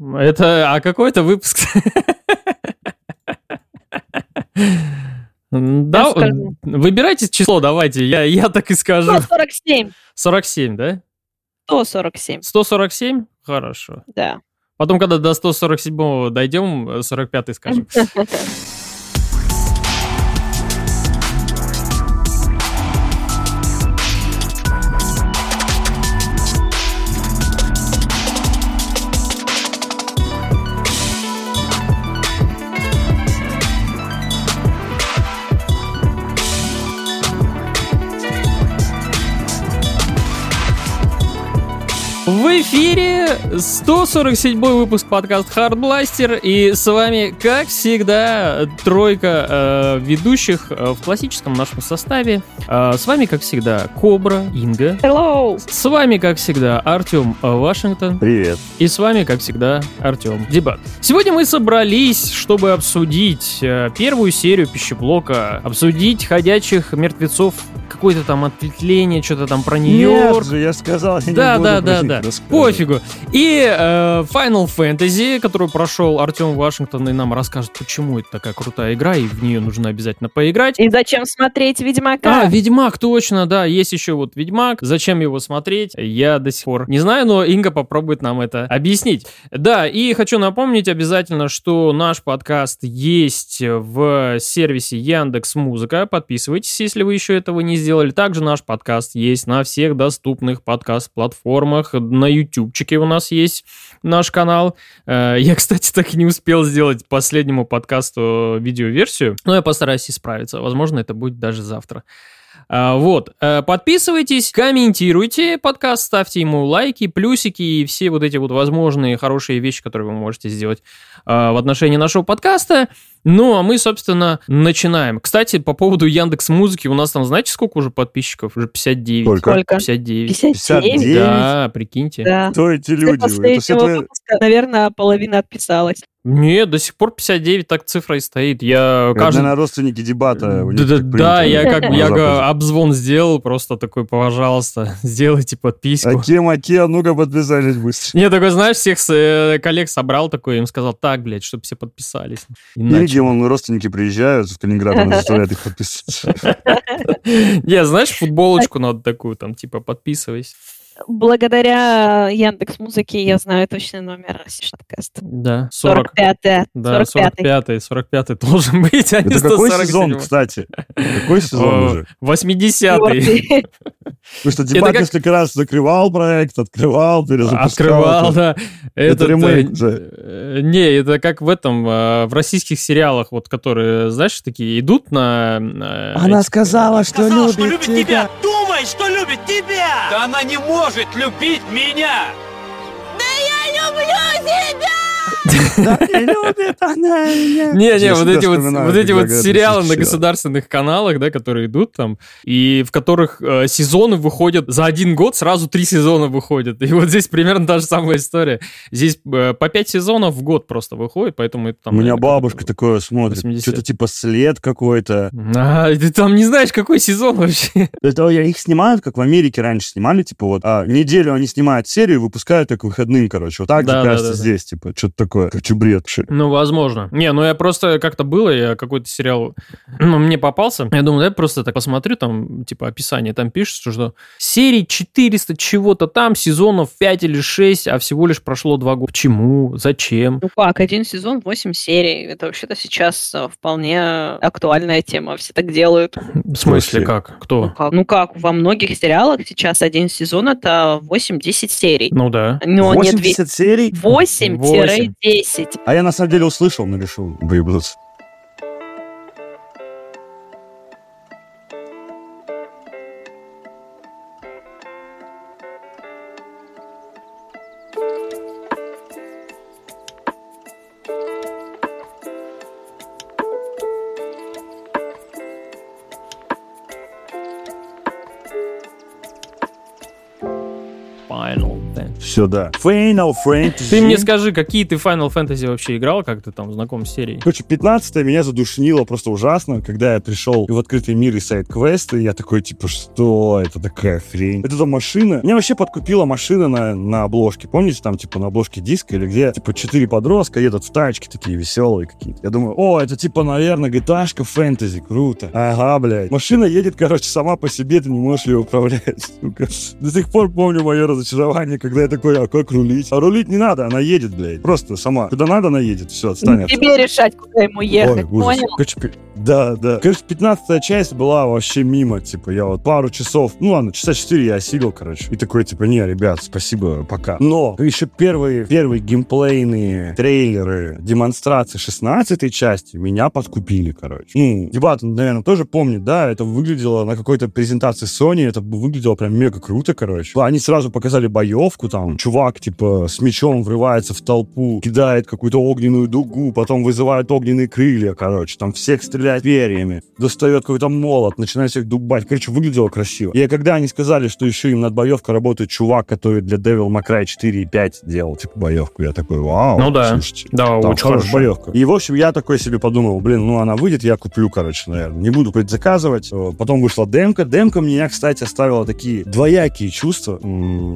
Это, а какой это выпуск? Да, выбирайте число, давайте, я, я так и скажу. 147. 47, да? 147. 147? Хорошо. Да. Потом, когда до 147 дойдем, 45 скажем. эфире 147 выпуск подкаст Hardblaster, и с вами, как всегда, тройка э, ведущих э, в классическом нашем составе. Э, с вами, как всегда, Кобра, Инга. Hello. С вами, как всегда, Артем Вашингтон. Привет. И с вами, как всегда, Артем Дебат. Сегодня мы собрались, чтобы обсудить э, первую серию пищеблока, обсудить ходячих мертвецов, какое-то там ответвление, что-то там про Нью-Йорк. Нет же, я сказал, я Да, не да, буду да, просить да. рассказывать. Пофигу. И э, Final Fantasy, которую прошел Артем Вашингтон, и нам расскажет, почему это такая крутая игра, и в нее нужно обязательно поиграть. И зачем смотреть Ведьмака? А, Ведьмак, точно, да, есть еще вот Ведьмак. Зачем его смотреть, я до сих пор не знаю, но Инга попробует нам это объяснить. Да, и хочу напомнить обязательно, что наш подкаст есть в сервисе Яндекс Музыка. Подписывайтесь, если вы еще этого не сделали. Также наш подкаст есть на всех доступных подкаст-платформах. На ютубчике у нас есть наш канал. Э, Я, кстати, так и не успел сделать последнему подкасту видеоверсию, но я постараюсь исправиться. Возможно, это будет даже завтра. А, Вот, Э, подписывайтесь, комментируйте подкаст, ставьте ему лайки, плюсики и все вот эти вот возможные хорошие вещи, которые вы можете сделать а, в отношении нашего подкаста. Ну, а мы, собственно, начинаем. Кстати, по поводу Яндекс Музыки, у нас там, знаете, сколько уже подписчиков? Уже 59. Сколько? Сколько? 59. 59? 59? Да, прикиньте. Да. Кто эти люди? Это все твои... выпуска, наверное, половина отписалась. Нет, до сих пор 59 так цифра и стоит. Я Это, каждый... наверное, родственники дебата. Да, да, да, я как бы я обзвон сделал, просто такой, пожалуйста, сделайте подписку. Аке, маке, а ну-ка подписались быстро. Не, такой, знаешь, всех э, коллег собрал такой, им сказал, так, блядь, чтобы все подписались. Иначе... он родственники приезжают в Калининград, он заставляет их подписаться. Не, знаешь, футболочку надо такую, там, типа, подписывайся. Благодаря Яндекс Музыке я знаю точный номер подкаста. Да, 40. 45 Да, 45-й, 45-й должен быть, а не Это какой 147-й. сезон, кстати? Какой сезон уже? 80-й. Потому что дебат как- несколько раз закрывал проект, открывал, перезапускал. Открывал, да. Это ремейк э, же. э, Не, это как в этом, э, в российских сериалах, вот, которые, знаешь, такие идут на... Она сказала, что Сказала, что любит любит тебя. тебя. Думает, что любит тебя. Да она не может любить меня. Да не любит она меня. Не, не, Я вот эти вот, вот эти вот сериалы на государственных каналах, да, которые идут там, и в которых э, сезоны выходят за один год, сразу три сезона выходят. И вот здесь примерно та же самая история. Здесь э, по пять сезонов в год просто выходит, поэтому это там... У меня наверное, бабушка такое смотрит. 80. Что-то типа след какой-то. А, ты там не знаешь, какой сезон вообще. Это я- их снимают, как в Америке раньше снимали, типа вот а, неделю они снимают серию и выпускают так выходным, короче. Вот так Да, же, да, кажется, да, да. здесь, типа, что-то такое. Вообще. Ну, возможно. Не, ну я просто как-то было, я какой-то сериал, ну, мне попался. Я думаю, да, просто так посмотрю, там, типа, описание, там пишется, что серий 400 чего-то там, сезонов 5 или 6, а всего лишь прошло 2 года. Почему? Зачем? Ну как, один сезон, 8 серий. Это вообще-то сейчас э, вполне актуальная тема. Все так делают. В смысле, как? Ну Кто? как, ну как, во многих сериалах сейчас один сезон это 8-10 серий. Ну да. Но не 80 серий? 8-10. А я на самом деле услышал, но решил выебнуться. Все, да. Final Fantasy. Ты мне скажи, какие ты Final Fantasy вообще играл, как ты там знаком с серией? Короче, 15 меня задушнило просто ужасно, когда я пришел в открытый мир и сайт-квесты, и я такой, типа, что это такая хрень? Это за машина? Меня вообще подкупила машина на, на обложке. Помните, там, типа, на обложке диска, или где, типа, четыре подростка едут в тачке такие веселые какие-то. Я думаю, о, это, типа, наверное, gta фэнтези, круто. Ага, блядь. Машина едет, короче, сама по себе, ты не можешь ее управлять, сука. До сих пор помню мое разочарование, когда я такой, а как рулить? А рулить не надо, она едет, блядь. Просто сама. Куда надо, она едет. Все, отстань. от- Тебе решать, куда ему ехать, Ой, понял? Короче, да, да. Короче, 15 часть была вообще мимо, типа, я вот пару часов, ну ладно, часа 4 я осилил, короче. И такой, типа, не, ребят, спасибо, пока. Но еще первые, первые геймплейные трейлеры, демонстрации 16 части меня подкупили, короче. Ну, дебат, наверное, тоже помнит, да, это выглядело на какой-то презентации Sony, это выглядело прям мега круто, короче. Они сразу показали боевку, там, чувак, типа, с мечом врывается в толпу, кидает какую-то огненную дугу, потом вызывает огненные крылья, короче, там всех стреляет перьями, достает какой-то молот, начинает всех дубать. Короче, выглядело красиво. И когда они сказали, что еще им над боевкой работает чувак, который для Devil May Cry 4 и 5 делал, типа, боевку, я такой, вау, Ну да. слушайте. Да, очень хорошая боевка. И, в общем, я такой себе подумал, блин, ну она выйдет, я куплю, короче, наверное. Не буду предзаказывать. Э, Потом вышла демка. Демка меня, кстати, оставила такие двоякие чувства.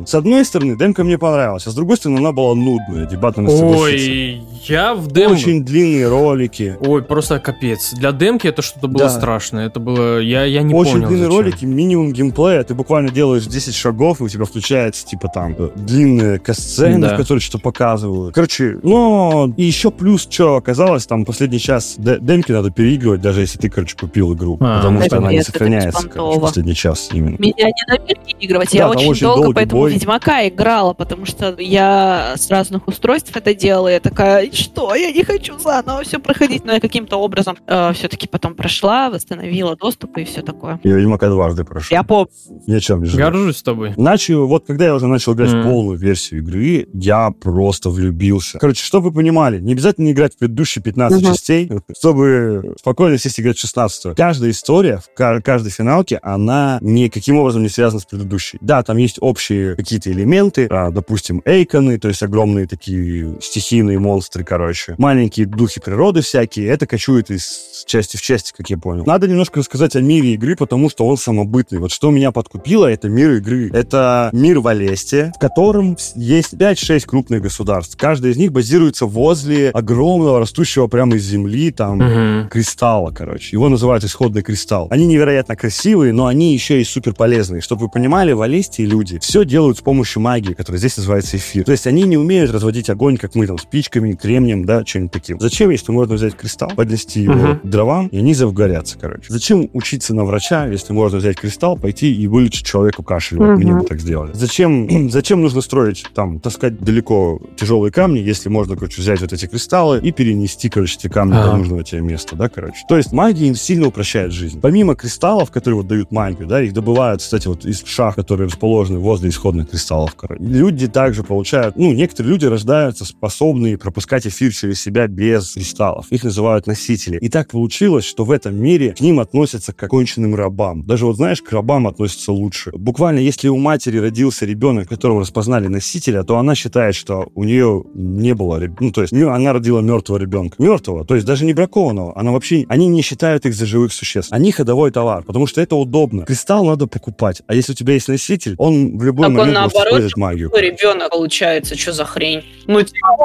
С одной стороны, демка мне понравилась, а с другой стороны, она была нудная. Дебатно Ой, я в демо... Очень длинные ролики. Ой, просто капец. Для демки это что-то было Да. страшное. Это было... Я, я не Очень понял, длинные зачем. ролики, минимум геймплея. Ты буквально делаешь 10 шагов, и у тебя включается, типа, там, длинные касцены, Да. в которые что-то показывают. Короче, но и еще плюс, что оказалось, там, последний час де- демки надо переигрывать, даже если ты, короче, купил игру. А, потому что она не сохраняется, короче, последний час именно. Меня не дают переигрывать. Да, я очень, очень долго поэтому. Ведьмака играла, потому что я с разных устройств это делала. Я такая, «И что, я не хочу заново все проходить. Но я каким-то образом все-таки потом прошла, восстановила доступ и все такое. Я Ведьмака дважды прошел. Я помню. Ни о чем не жалею. Горжусь с тобой. Начал, вот когда я уже начал играть в полную версию игры, я просто влюбился. Короче, чтобы вы понимали, не обязательно играть в предыдущие 15 Мгм. частей, чтобы спокойно сесть и играть в 16 Каждая история в ка- каждой финалке, она никаким образом не связана с предыдущей. Да, там есть общие какие-то элементы, допустим, эйконы, то есть огромные такие стихийные монстры, короче. Маленькие духи природы всякие, это кочует из части в части, как я понял. Надо немножко рассказать о мире игры, потому что он самобытный. Вот что меня подкупило, это мир игры. Это мир Валестия, в котором есть 5-6 крупных государств. Каждый из них базируется возле огромного, растущего прямо из земли, там, Мгм. кристалла, короче. Его называют исходный кристалл. Они невероятно красивые, но они еще и супер полезные. Чтобы вы понимали, в Алестии люди все делают с помощью магии, которая здесь называется эфир. То есть они не умеют разводить огонь, как мы там, спичками, кремнием, да, чем-нибудь таким. Зачем, если можно взять кристалл, поднести его к дровам, и они завгорятся, короче. Зачем учиться на врача, если можно взять кристалл, пойти и вылечить человеку кашель? Вот Мгм. мне бы так сделали. Зачем, зачем нужно строить, там, таскать далеко тяжелые камни, если можно, короче, взять вот эти кристаллы и перенести, короче, эти камни Ага. до нужного тебе места, да, короче. То есть магия сильно упрощает жизнь. Помимо кристаллов, которые вот дают магию, да, их добывают, кстати, вот из шах, которые расположены возле исходных кристаллов, короче. Люди также получают, ну, некоторые люди рождаются способные пропускать эфир через себя без кристаллов. Их называют носители. И так получилось, что в этом мире к ним относятся как к конченным рабам. Даже вот, знаешь, к рабам относятся лучше. Буквально, если у матери родился ребенок, которого распознали носителя, то она считает, что у нее не было, ну, то есть она родила мертвого ребенка. Мертвого, то есть даже не бракованного. Она вообще, они не считают их за живых существ. Они ходовой товар, потому что это удобно. Кристалл надо покупать, а если у тебя есть носитель, он в любой Так он момент может наоборот, магию. Ребенок получается, что за хрень? Ну,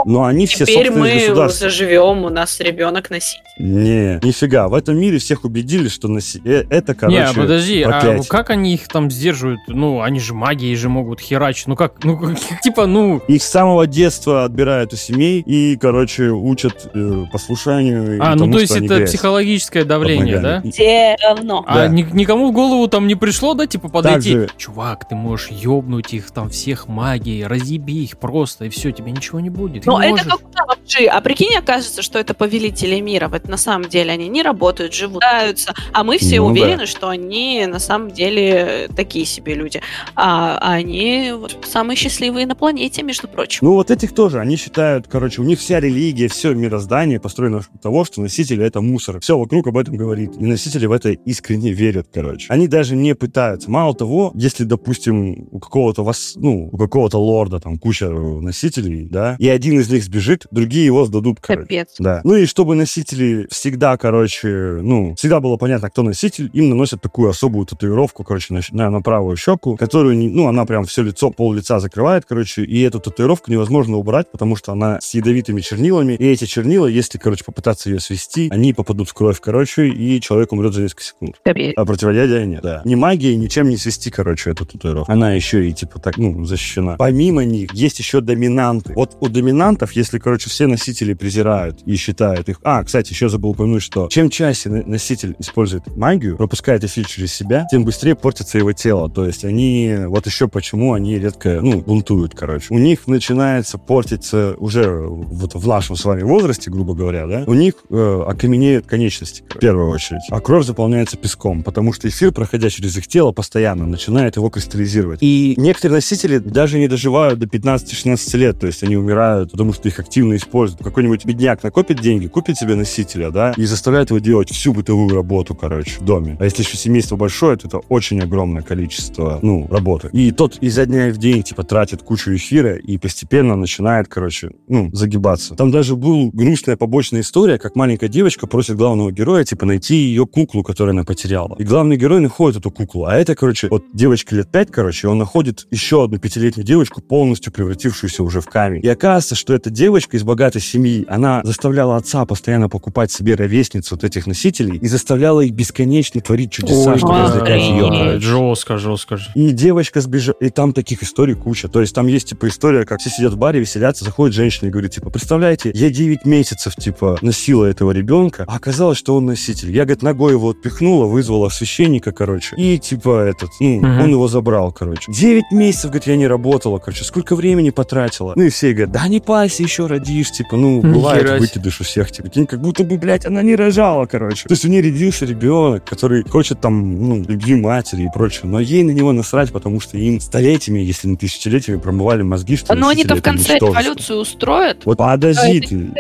Но они все теперь мы государства. заживем, у нас ребенок носить. Не, нифига. В этом мире всех убедили, что носи... э, это, Не, короче, а подожди, а проклятие. как они их там сдерживают? Ну, они же магией же могут херачить. Ну как, ну как- типа, ну... Их с самого детства отбирают у семей и, короче, учат э, послушанию. и А, ну тому, то что есть это грязь психологическое давление, да? Все равно. А Да. ни- никому в голову там не пришло, да, типа подойти, Также- чувак, ты можешь ёбнуть их там всех магией, разъеби их просто, и все, тебе ничего не будет. Но не это можешь. как да, вообще Слушай, а прикинь, окажется, что это повелители мира. Вот на самом деле они не работают, живут, а мы все Ну да. уверены, что они на самом деле такие себе люди. А они вот самые счастливые на планете, между прочим. Ну, вот этих тоже. Они считают, короче, у них вся религия, все мироздание построено того, что носители — это мусор. Все вокруг об этом говорит. И носители в это искренне верят, короче. Они даже не пытаются. Мало того, если, допустим, у какого-то вас, ну, у какого-то лорда там куча носителей, да, и один из них сбежит, другие его сдадут, короче. Капец. Да. Ну и чтобы носители всегда, короче, ну, всегда было понятно, кто носитель, им наносят такую особую татуировку, короче, на, на, на правую щеку, которую, не- ну, она прям все лицо, пол лица закрывает, короче, и эту татуировку невозможно убрать, потому что она с ядовитыми чернилами, и эти чернила, если, короче, попытаться ее свести, они попадут в кровь, короче, и человек умрет за несколько секунд. Капец. А противоядия нет, да. Ни магией, ничем не свести, короче, эту татуировку. Она еще и, типа, так, ну, защищена. Помимо них есть еще доминанты. Вот у доминантов, если, короче, все носители презирают и считают их... А, кстати, еще забыл упомянуть, что чем чаще носитель использует магию, пропускает эфир через себя, тем быстрее портится его тело. То есть они... Вот еще почему они редко, ну, бунтуют, короче. У них начинается портиться уже вот в нашем с вами возрасте, грубо говоря, да, у них э, окаменеют конечности, в первую очередь. А кровь заполняется песком, потому что эфир, проходя через их тело постоянно, начинает его кристаллизировать. И некоторые носители даже не доживают до 15-16 лет, то есть они умирают, потому что их активно используют. Какой-нибудь бедняк накопит деньги, купит себе носителя, да, и заставляет его делать всю бытовую работу, короче, в доме. А если еще семейство большое, то это очень огромное количество, ну, работы. И тот изо дня в день, типа, тратит кучу эфира и постепенно начинает, короче, ну, загибаться. Там даже была грустная побочная история, как маленькая девочка просит главного героя, типа, найти ее куклу, которую она потеряла. И главный герой находит эту куклу. А это, короче, вот девочке лет пять, короче, он находит еще одну пятилетнюю девочку, полностью превратившуюся уже в камень. И оказывается, что эта девочка из богатой семьи, она заставляла отца постоянно покупать себе ровесниц вот этих носителей и заставляла их бесконечно творить чудеса, Ой, чтобы развлекать ее. Жестко, жестко. же. И девочка сбежала. И там таких историй куча. То есть там есть, типа, история, как все сидят в баре, веселятся, заходит женщина и говорит, типа, представляете, я 9 месяцев, типа, носила этого ребенка, а оказалось, что он носитель. Я, говорит, ногой его отпихнула, вызвала священника, короче, и, типа, этот, ну, Мгм. он его забрал, короче. 9 месяцев, говорит, я не работала, короче, сколько времени потратила. Ну и все говорят, да не парься, еще родишь, типа, ну, бывает выкидыш у всех, типа, как будто бы, блядь, она не рожала, короче. То есть у нее родился ребенок, который хочет там, ну, любви матери и прочее, но ей на него насрать, потому что им столетиями, если не тысячелетиями, промывали мозги, что Но они-то в конце ничтожество. революцию устроят. Вот подожди ты.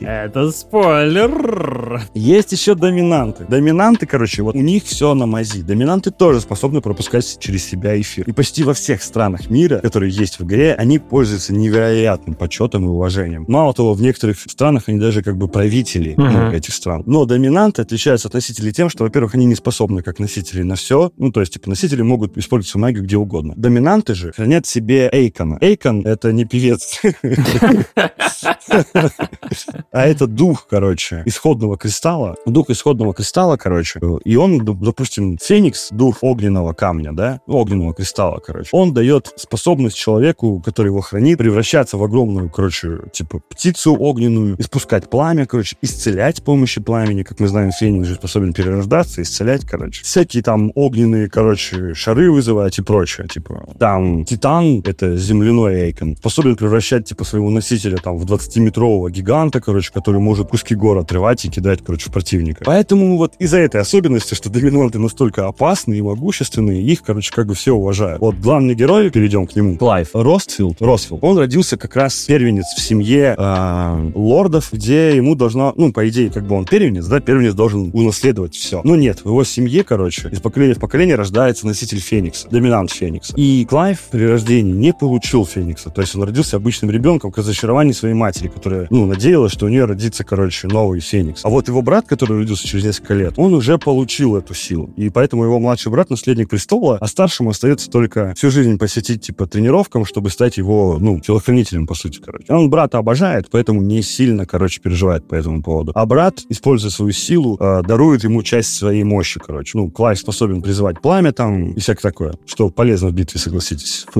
Это спойлер. Есть еще доминанты. Доминанты, короче, вот у них все на мази. Доминанты тоже способны пропускать через себя эфир. И почти во всех странах мира, которые есть в игре, они пользуются невероятным почетом и уважением. Мало того, в некоторых странах они даже как бы правители ну, этих стран. Но доминанты отличаются от носителей тем, что, во-первых, они не способны как носители на все. Ну, то есть, типа, носители могут использовать свою магию где угодно. Доминанты же хранят в себе Эйкона. Эйкон — это не певец. А это дух, короче, исходного кристалла. Дух исходного кристалла, короче. И он, доп- допустим, Феникс, дух огненного камня, да? Огненного кристалла, короче. Он дает способность человеку, который его хранит, превращаться в огромную, короче, типа птицу огненную, испускать пламя, короче, исцелять с помощью пламени. Как мы знаем, Феникс же способен перерождаться, исцелять, короче. Всякие там огненные, короче, шары вызывать и прочее. Типа, там Титан, это земляной Эйкон, способен превращать, типа, своего носителя там в 20-метрового гиганта, короче, который может куски гор отрывать и кидать, короче, в противника. Поэтому вот из-за этой особенности, что доминанты настолько опасные и могущественные, их, короче, как бы все уважают. Вот главный герой, перейдем к нему, Клайв Ростфилд, Росфилд, он родился как раз первенец в семье э, лордов, где ему должна, ну, по идее, как бы он первенец, да, первенец должен унаследовать все. Но нет, в его семье, короче, из поколения в поколение рождается носитель Феникса, доминант Феникса. И Клайв при рождении не получил Феникса, то есть он родился обычным ребенком к разочарованию своей матери, которая, ну, надеялась, что у нее родится, короче, новый Феникс. А вот его брат, который родился через несколько лет, он уже получил эту силу. И поэтому его младший брат наследник престола, а старшему остается только всю жизнь посвятить, типа, тренировкам, чтобы стать его, ну, телохранителем, по сути, короче. Он брата обожает, поэтому не сильно, короче, переживает по этому поводу. А брат, используя свою силу, э, дарует ему часть своей мощи, короче. Ну, Клайв способен призывать пламя там и всякое такое, что полезно в битве, согласитесь.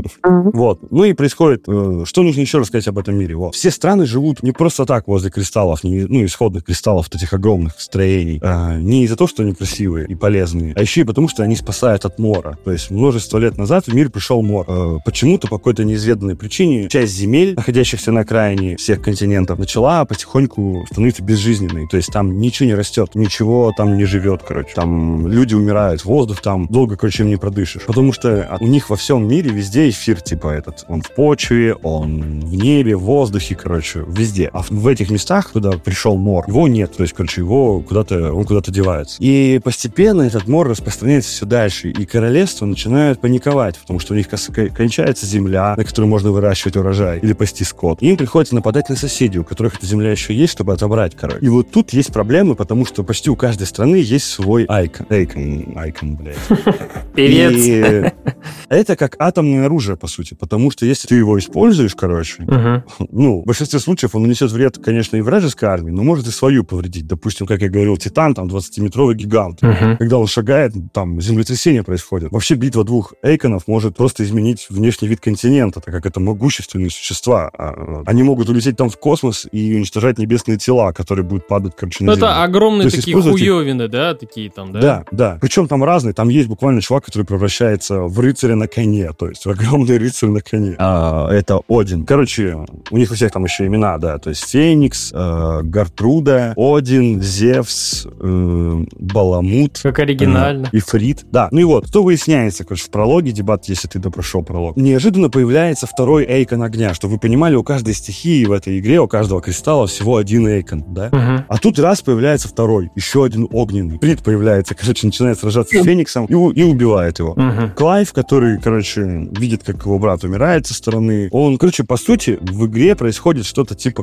Вот. Ну и происходит... э, что нужно еще рассказать об этом мире? Вот. Все страны живут не просто так возле кристаллов, не, ну, исходных кристаллов, этих огромных строений. а, не из-за того, что они красивые и полезные, а еще и потому, что они спасают от мора. То есть множество лет назад в мир пришел мор. Э, почему-то по какой-то неизведанной причине часть земель, находящихся на окраине всех континентов, начала потихоньку становиться безжизненной. То есть там ничего не растет, ничего там не живет, короче. Там люди умирают, воздух там долго, короче, им не продышишь. Потому что у них во всем мире везде эфир, типа этот. Он в почве, он в небе, в воздухе, короче, везде. А в этих местах, куда пришел мор, его нет. То есть, короче, его куда-то, он куда-то девается. И постепенно этот мор распространяется все дальше. И королевства начинают паниковать, потому что у них кончается земля, на которой можно выращивать урожай или пасти скот. И им приходится нападать на соседей, у которых эта земля еще есть, чтобы отобрать, короче. И вот тут есть проблемы, потому что почти у каждой страны есть свой айкон. Айкон, айкон, блядь. И это как атомное оружие, по сути, потому что если ты его используешь, короче, Угу. ну, в большинстве случаев он нанесет вред, конечно, и вражеской армии, но может и свою повредить. Допустим, как я говорил, Титан, там, 20-метровый гигант. Угу. Когда он шагает, там землетрясение происходит. Вообще битва двух Эйконов может просто изменить внешний вид континента, так как это могущественные существа. А, Они могут улететь там в космос и уничтожать небесные тела, которые будут падать, короче, на Ну, Землю. это огромные То есть такие использовать их- хуевины, да, такие там, да? Да, да. Причем там разные. Там есть буквально чувак, который превращается в рыцаря на коне. То есть в огромный рыцарь на коне. А, это Один. Короче, у них у всех там еще имена, да. То есть Феникс, э, Гартруда, Один, Зевс, э, Баламут. Как оригинально. Э, Ифрит. Да, ну и вот, что выясняется, короче, в прологе, дебат, если ты допрошел пролог. Неожиданно появляется второй Эйкон огня, чтобы вы понимали, у каждой стихии в этой игре, у каждого кристалла всего один Эйкон, да? Мгм. А тут раз появляется второй, еще один огненный. Фрид появляется, короче, начинает сражаться с Фениксом и, и убивает его. Мгм. Клайв, который, короче, видит, как его брат умирает со стороны, он, короче, по сути, в игре происходит что-то типа,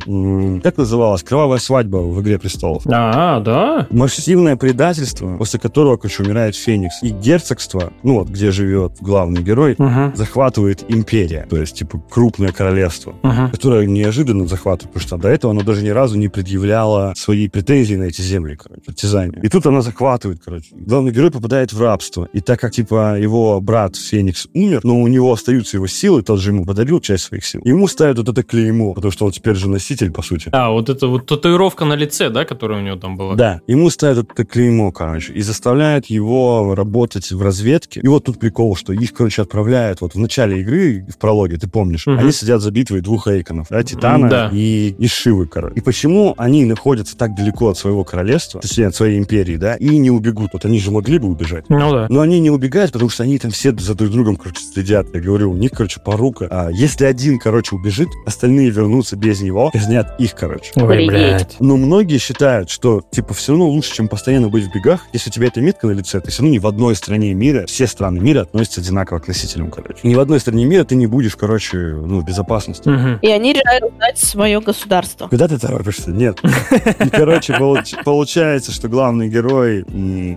как называлось, кровавая свадьба в «Игре престолов». А, да? Массивное предательство, после которого, короче, умирает Феникс. И герцогство, ну вот, где живет главный герой, Мгм. захватывает империя, то есть, типа, крупное королевство Мгм. которое неожиданно захватывает, потому что до этого оно даже ни разу не предъявляло свои претензии на эти земли, короче, партизане. И тут она захватывает, короче. Главный герой попадает в рабство. И так как, типа, его брат Феникс умер, но у него остаются его силы, тот же ему подарил часть своих сил, ему ставят вот это клеймо, потому что он теперь же носитель, по сути. А, вот это вот татуировка на лице, да, которая у него там была? Да, ему ставят вот это клеймо, короче, и заставляют его работать в разведке. И вот тут прикол, что их, короче, отправляют вот в начале игры, в прологе, ты помнишь, Мгм. они сидят за битвой двух Эйконов, да, Титана Да. и, и Шивы, короче. И почему они находятся так далеко от своего королевства, точнее, от своей империи, да, и не убегут? Вот они же могли бы убежать. Ну да. Но они не убегают, потому что они там все за друг другом, короче, следят. Я говорю, у них, короче, порука. А если один, короче, убежит, остальные вернутся без него, казнят их, короче. Ой, блядь. Но многие считают, что, типа, все равно лучше, чем постоянно быть в бегах. Если у тебя эта метка на лице, ты все равно ни в одной стране мира, все страны мира относятся одинаково к носителям, короче. Ни в одной стране мира ты не будешь, короче, ну, в безопасности. Мгм. И они решают сдать свое государство. Куда ты торопишься? Нет. И, короче, получ- получается, что главный герой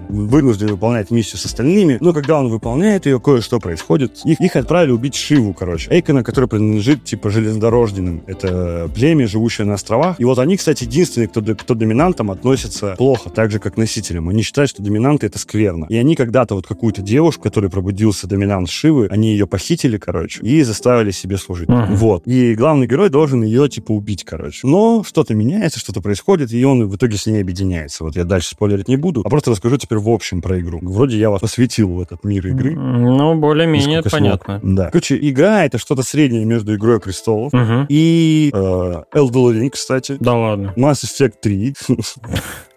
вынужден выполнять миссию с остальными, но когда он выполняет ее, кое-что происходит. Их, их отправили убить Шиву, короче. Эйкона, который принадлежит, типа, железнодорожным. Это племя, живущее на островах. И вот они, кстати, единственные, кто, кто доминантам относится плохо, так же, как к носителям. Они считают, что доминанты — это скверно. И они когда-то вот какую-то девушку, которой пробудился доминант Шивы, они ее похитили, короче, и заставили себе служить. Мгм. Вот. И главный герой должен ее, типа, убить, короче. Но что-то меняется, что-то происходит, и он в итоге с ней объединяется. Вот я дальше спойлерить не буду, а просто расскажу теперь в общем про игру. Вроде я вас посвятил в этот мир игры. Ну, более-менее понятно. смог. Да. Короче, игра — это что-то среднее между Игрой престолов Мгм. и э, Elden Ring, кстати. Да ладно. Mass Effect 3.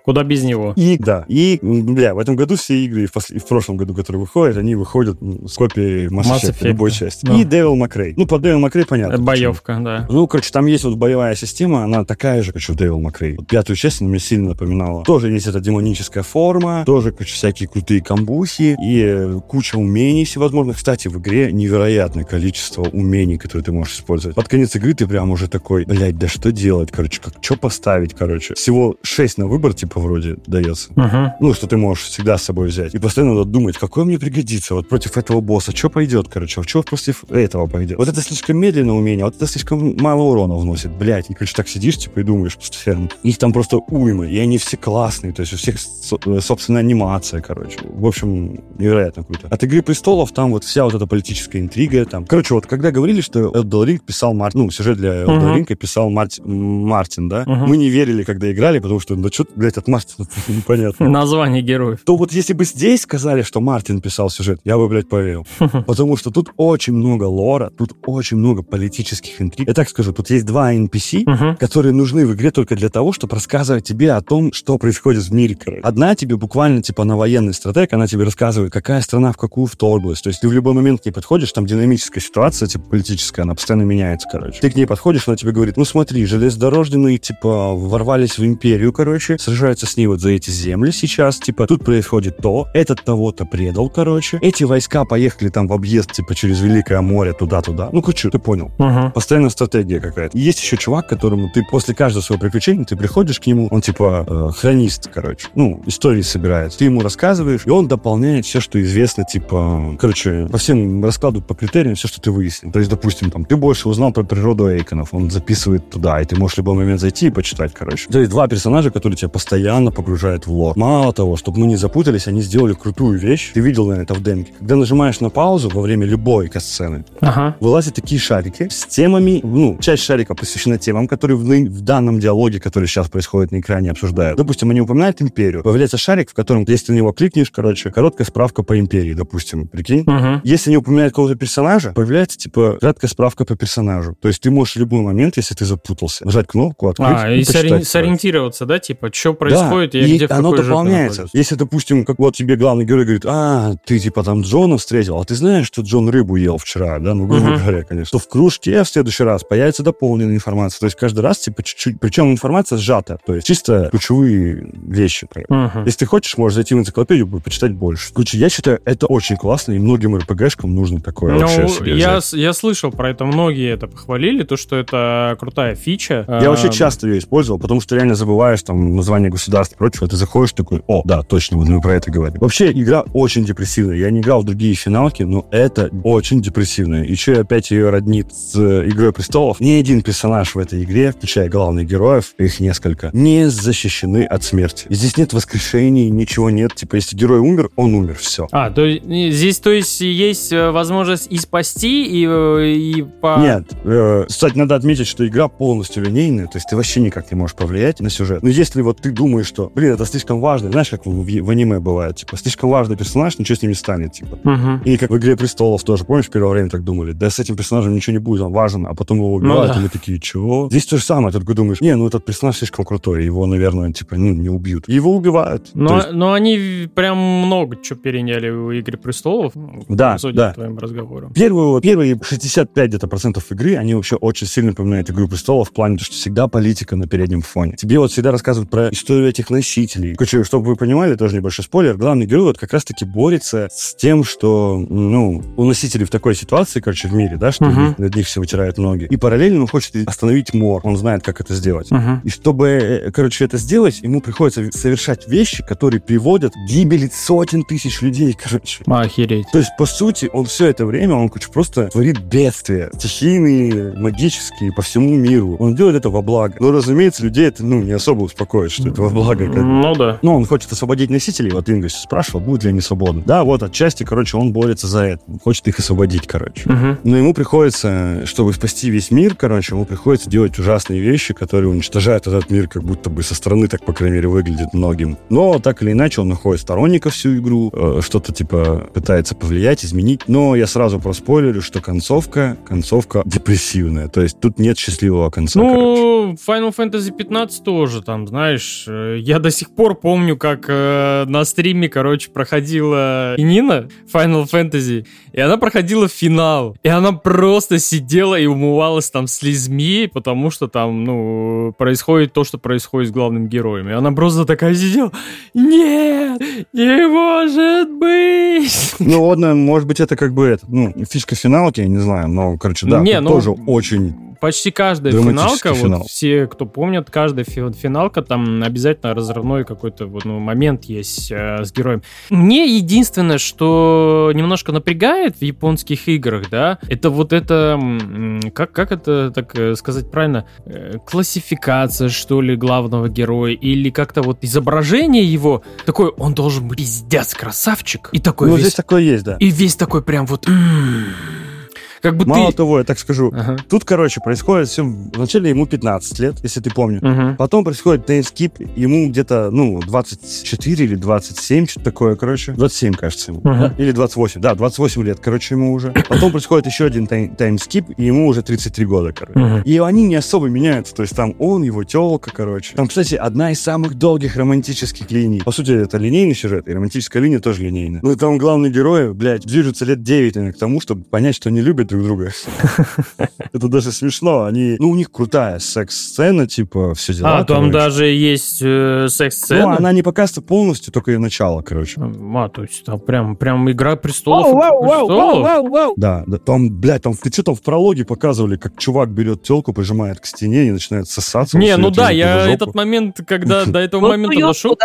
Куда без него? И, да, и, бля, в этом году все игры, и в, пос- в прошлом году, которые выходят, они выходят с копией Mass, Mass Effect, Effect, любой части. Да. И Devil May Cry. Ну, по Devil May Cry понятно. почему. Боевка, да. Ну, короче, там есть вот боевая система, она такая же, как и в Devil May Cry. Вот пятую часть она мне сильно напоминала. Тоже есть эта демоническая форма, тоже, короче, всякие крутые камбухи и э, куча умений всевозможных. Кстати, в игре невероятное количество умений, которые ты можешь использовать. Под конец игры ты прям уже такой, блядь, да что делать, короче, как, что поставить, короче. Всего 6 на выбор, типа, вроде, дается. Мгм. Ну, что ты можешь всегда с собой взять. И постоянно надо думать, какой мне пригодится вот против этого босса. Что пойдет, короче, а что против этого пойдет. Вот это слишком медленно умение, вот это слишком мало урона вносит, блядь. И, короче, так сидишь, типа, и думаешь постоянно. Их там просто уйма, и они все классные, то есть у всех со- э, собственная анимация, короче. В общем, невероятно круто. От «Игры престолов» там вот вся вот эта политическая интрига, там. Короче, вот когда говорили, что Elden Ring писал Мартин, ну, сюжет для Elden Мгм. Ring писал Марти- Мартин, да, Мгм. мы не верили, когда играли, потому что, да что, блядь, этот Мартин, это непонятно. Название героев. То вот если бы здесь сказали, что Мартин писал сюжет, я бы, блядь, поверил. Потому что тут очень много лора, тут очень много политических интриг. Я так скажу, тут есть два NPC, которые нужны в игре только для того, чтобы рассказывать тебе о том, что происходит в мире. Одна тебе буквально, типа, на военный стратег, она тебе рассказывает, какая страна в какую вторглась. То есть ты в любой момент к ней подходишь, там динамическая ситуация, типа, политическая, она постоянно меняется, короче. Ты к ней подходишь, она тебе говорит, ну смотри, железнодорожные, типа, ворвались в империю, короче, сражаются с ней вот за эти земли сейчас, типа, тут происходит то, этот того-то предал, короче. Эти войска поехали там в объезд, типа, через Великое море, туда-туда. Ну, короче, ты понял. Мгм. Постоянно стратегия какая-то. И есть еще чувак, которому ты после каждого своего приключения, ты приходишь к нему, он типа э, хронист, короче. Ну, истории собирает. Ты ему рассказываешь, и он дополняет все, что известно, типа, короче, по всем раскладу по критериям все, что ты выяснил. То есть, допустим, там, ты больше узнал про природу Эйконов, он записывает туда, и ты можешь в любой момент зайти и почитать, короче. То есть два персонажа, которые тебя постоянно погружают в лор. Мало того, чтобы мы не запутались, они сделали крутую вещь. Ты видел, наверное, это в демке. Когда нажимаешь на паузу во время любой касцены, Ага. вылазят такие шарики с темами, ну, часть шарика посвящена темам, которые в, в данном диалоге, который сейчас происходит на экране, обсуждают. Допустим, они упоминают империю. Появляется шарик, в котором, если ты на него кликнешь, короче, короткая справка по империи, допустим, прикинь. Мгм. Если они упоминают какого-то персонажа, появляется, типа, краткая справка по персонажу. То есть ты можешь в любой момент, если ты запутался, нажать кнопку, открыть А, и почитать, сори- сориентироваться, да, типа, что происходит, Да, и, и где в оно дополняется. Если, допустим, как вот тебе главный герой говорит, а, ты типа там Джона встретил, а ты знаешь, что Джон рыбу ел вчера, да, ну, грубо Мгм. говоря, конечно, то в кружке в следующий раз появится дополненная информация. То есть каждый раз, типа, чуть-чуть, причем информация сжата, то есть чисто ключевые вещи. Мгм. Если ты хочешь, можешь зайти в энциклопедию и почитать больше. Короче, я считаю, это очень классно, и многим РПГшкам нужно такое вообще Ну, себе я, взять. я слышал про это, многие это похвалили, то, что это крутая фича. Я А, вообще часто ее использовал, потому что реально забываешь там название государства и прочего, ты заходишь такой, о, да, точно, вот мы про это говорим. Вообще, игра очень депрессивная. Я не играл в другие финалки, но это очень депрессивная. Еще и опять ее роднит с э, Игрой престолов. Ни один персонаж в этой игре, включая главных героев, их несколько, не защищены от смерти. И здесь нет воскрешений, ничего нет. Типа, если герой умер, он умер, все. А, то здесь, то есть, есть э, возможность и спасти, и, э, и по... Нет. э, кстати, надо отметить, что игра полностью линейная, то есть ты вообще никак не можешь повлиять на сюжет. Но если вот ты думаешь, что, блин, это слишком важно, знаешь, как в, в- аниме бывает, типа, слишком важный персонаж, ничего с ним не станет, типа. Мгм. И как в «Игре престолов» тоже, помнишь, в первое время так думали, да с этим персонажем ничего не будет, он важен, а потом его убивают, Ну да. и мы такие, чего? Здесь то же самое, ты такой думаешь, не, ну этот персонаж слишком крутой, его, наверное, типа, ну, не убьют. Его убивают. Но, есть- но они прям много чего переняли в «Игре престолов». Да, судя да. по твоим разговорам. Первые, первые 65 где-то процентов игры, они вообще очень сильно напоминают «Игру престолов» в плане, что всегда политика на переднем фоне. Тебе вот всегда рассказывают про историю этих носителей. Короче, чтобы вы понимали, тоже небольшой спойлер, главный герой вот как раз-таки борется с тем, что, ну, у носителей в такой ситуации, короче, в мире, да, что них- над них все вытирают ноги. И параллельно он хочет остановить мор, он знает, как это сделать. Мгм. И чтобы, э, короче, это сделать, ему приходится совершать вещи, которые приводят к гибели сотен тысяч людей, короче. Охереть. То есть, по сути, он все это время, он короче, просто творит бедствия. Стихийные, магические, по всему миру. Он делает это во благо. Но, разумеется, людей это, ну, не особо успокоит, что это во благо. Как. Ну да. Ну, он хочет освободить носителей. Вот Инга спрашивал, будут ли они свободны. Да, вот отчасти, короче, он борется за это. Он хочет их освободить, короче. Мгм. Но ему приходится, чтобы спасти весь мир, короче, ему приходится делать ужасные вещи, которые уничтожают этот мир, как будто бы со стороны, так, по крайней мере, выглядит многим. Но так или иначе он находит сторонников всю игру, э, что-то типа пытается повлиять, изменить. Но я сразу проспойлерю, что концовка, концовка депрессивная. То есть тут нет счастливого конца, короче. Ну, Final Fantasy 15 тоже, там, знаешь, я до сих пор помню, как э, на стриме, короче, проходила Нина Final Fantasy, и она проходила финал, и она просто сидела и умывалась там слезьми, потому что там, ну, происходит то, что происходит с главным героем, и она просто такая сидела, нет, не может быть! Ну, ладно, может быть, это как бы это, ну, фишка финалки, я не знаю, но, короче, да, Не, ну, тоже очень Почти каждая финалка, финал. вот все, кто помнят, каждая фи- финалка, там обязательно разрывной какой-то вот, ну, момент есть э, с героем. Мне единственное, что немножко напрягает в японских играх, да, это вот это, как, как это так э, сказать правильно, Э, классификация, что ли, главного героя, или как-то вот изображение его, такой, он должен быть пиздец красавчик, и такой Ну, весь здесь такое есть, да. и весь такой прям вот... «М, Как бы Мало ты... того, я так скажу, Ага. тут, короче, происходит все... Вначале ему 15 лет, если ты помнишь. Мгм. Потом происходит таймскип, ему где-то, ну, 24 или 27, что-то такое, короче. 27, кажется, ему. Мгм. Или 28, да, 28 лет, короче, ему уже. Потом происходит еще один тайм- таймскип, и ему уже 33 года, короче. Мгм. И они не особо меняются, то есть там он, его телка, короче. Там, кстати, одна из самых долгих романтических линий. По сути, это линейный сюжет, и романтическая линия тоже линейная. Ну и там главные герои, блядь, движутся лет 9 наверное, к тому, чтобы понять, что они любят друг друга. Это даже смешно. Они, ну, у них крутая секс-сцена, типа, все дела. А, там короче. даже есть э, Ну, секс-сцена. она не показывается полностью, только ее начало, короче. А, то есть там прям, прям игра престолов. Вау, вау, вау, престолов. вау, вау, вау. Да, да, там, блядь, там, ты что там в прологе показывали, как чувак берет телку, прижимает к стене и начинает сосаться. Не, ну да, за я этот момент, когда до этого Ну, момента дошел.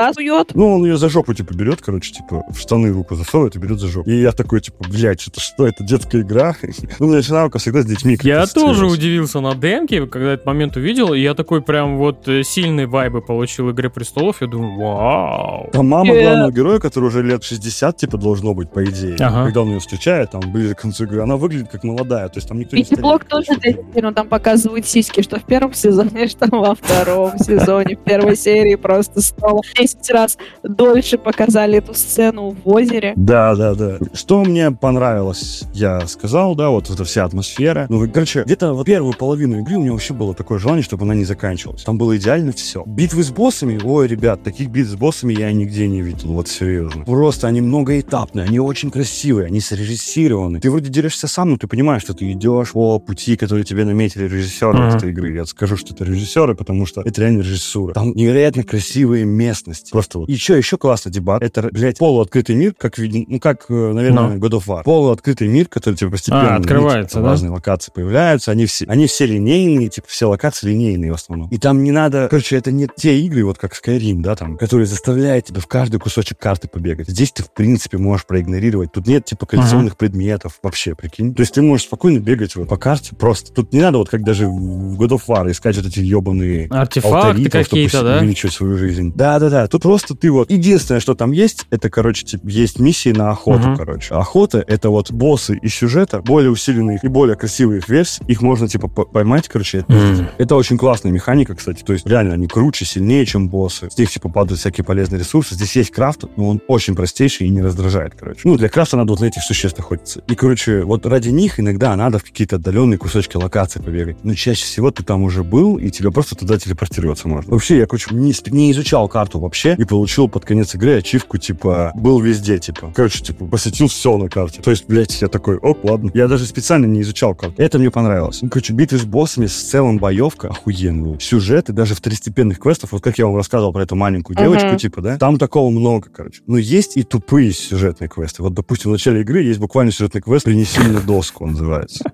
Ну, он ее за жопу, типа, берет, короче, типа, в штаны руку засовывает и берет за жопу. И я такой, типа, блядь, что-то что, это детская игра? Ну, начиналка всегда с детьми. Я тоже удивился на демке, когда этот момент увидел, и я такой прям вот э, сильные вайбы получил «Игре престолов», я думаю, вау. Там мама Э. главного героя, который уже лет 60, типа, должно быть, по идее. Ага. Когда он ее встречает, там, ближе к концу игры, она выглядит как молодая, то есть там никто не Вики Блок стареет, тоже ну, там показывают сиськи, что в первом сезоне, что во втором сезоне. В первой серии просто стало 10 раз дольше показали эту сцену в озере. Да, да, да. Что мне понравилось, я сказал, да, вот эта вся атмосфера. Ну, короче, где-то вот первую половину игры у меня вообще было такое желание, чтобы она не заканчивалась. Там было идеально все. Битвы с боссами, ой, ребят, таких битв с боссами я нигде не видел, вот серьезно. Просто они многоэтапные, они очень красивые, они срежиссированы. Ты вроде дерешься сам, но ты понимаешь, что ты идешь по пути, который тебе наметили режиссеры Мгм. этой игры. Я скажу, что это режиссеры, потому что это реально режиссура. Там невероятно красивые местности. Просто вот. Еще, еще классно дебат. Это, блядь, полуоткрытый мир, как, виден- ну, как, э, наверное, God of War. Полуоткрытый мир, который тебе постепенно... А, открывается, типа, да? Разные локации появляются. Они все, они все линейные, типа, все локации линейные в основном. И там не надо... Короче, это не те игры, вот как Skyrim, да, там, которые заставляют тебя в каждый кусочек карты побегать. Здесь ты, в принципе, можешь проигнорировать. Тут нет, типа, коллекционных предметов вообще, прикинь. То есть ты можешь спокойно бегать вот по карте просто. Тут не надо вот как даже в God of War искать вот эти ебаные Артефакты алтари, там, чтобы да? увеличивать свою жизнь. Да-да-да. Тут просто ты вот... Единственное, что там есть, это, короче, типа, есть миссии на охоту, Мгм. короче. Охота — это вот боссы из сюжета, более усиленные и более красивые их версий. Их можно, типа, по- поймать, короче. Это, Мгм. это очень классная механика, кстати. То есть, реально, они круче, сильнее, чем боссы. С них, типа, падают всякие полезные ресурсы. Здесь есть крафт, но он очень простейший и не раздражает, короче. Ну, для крафта надо вот на этих существ охотиться. И, короче, вот ради них иногда надо в какие-то отдаленные кусочки локации побегать. Но чаще всего ты там уже был, и тебе просто туда телепортироваться можно. Вообще, я, короче, не, не изучал карту вообще, и получил под конец игры ачивку, типа, был везде, типа. Короче, типа, посетил все на карте. То есть, блядь, я такой, ок, ладно. Я даже специально не изучал карту. Это мне понравилось. Ну, короче, битвы с боссами, с целым боевка охуенная. Сюжеты даже второстепенных квестов, вот как я вам рассказывал про эту маленькую девочку, типа, да, там такого много, короче. Но есть и тупые сюжетные квесты. Вот, допустим, в начале игры есть буквально сюжетный квест «Принеси мне доску», он называется.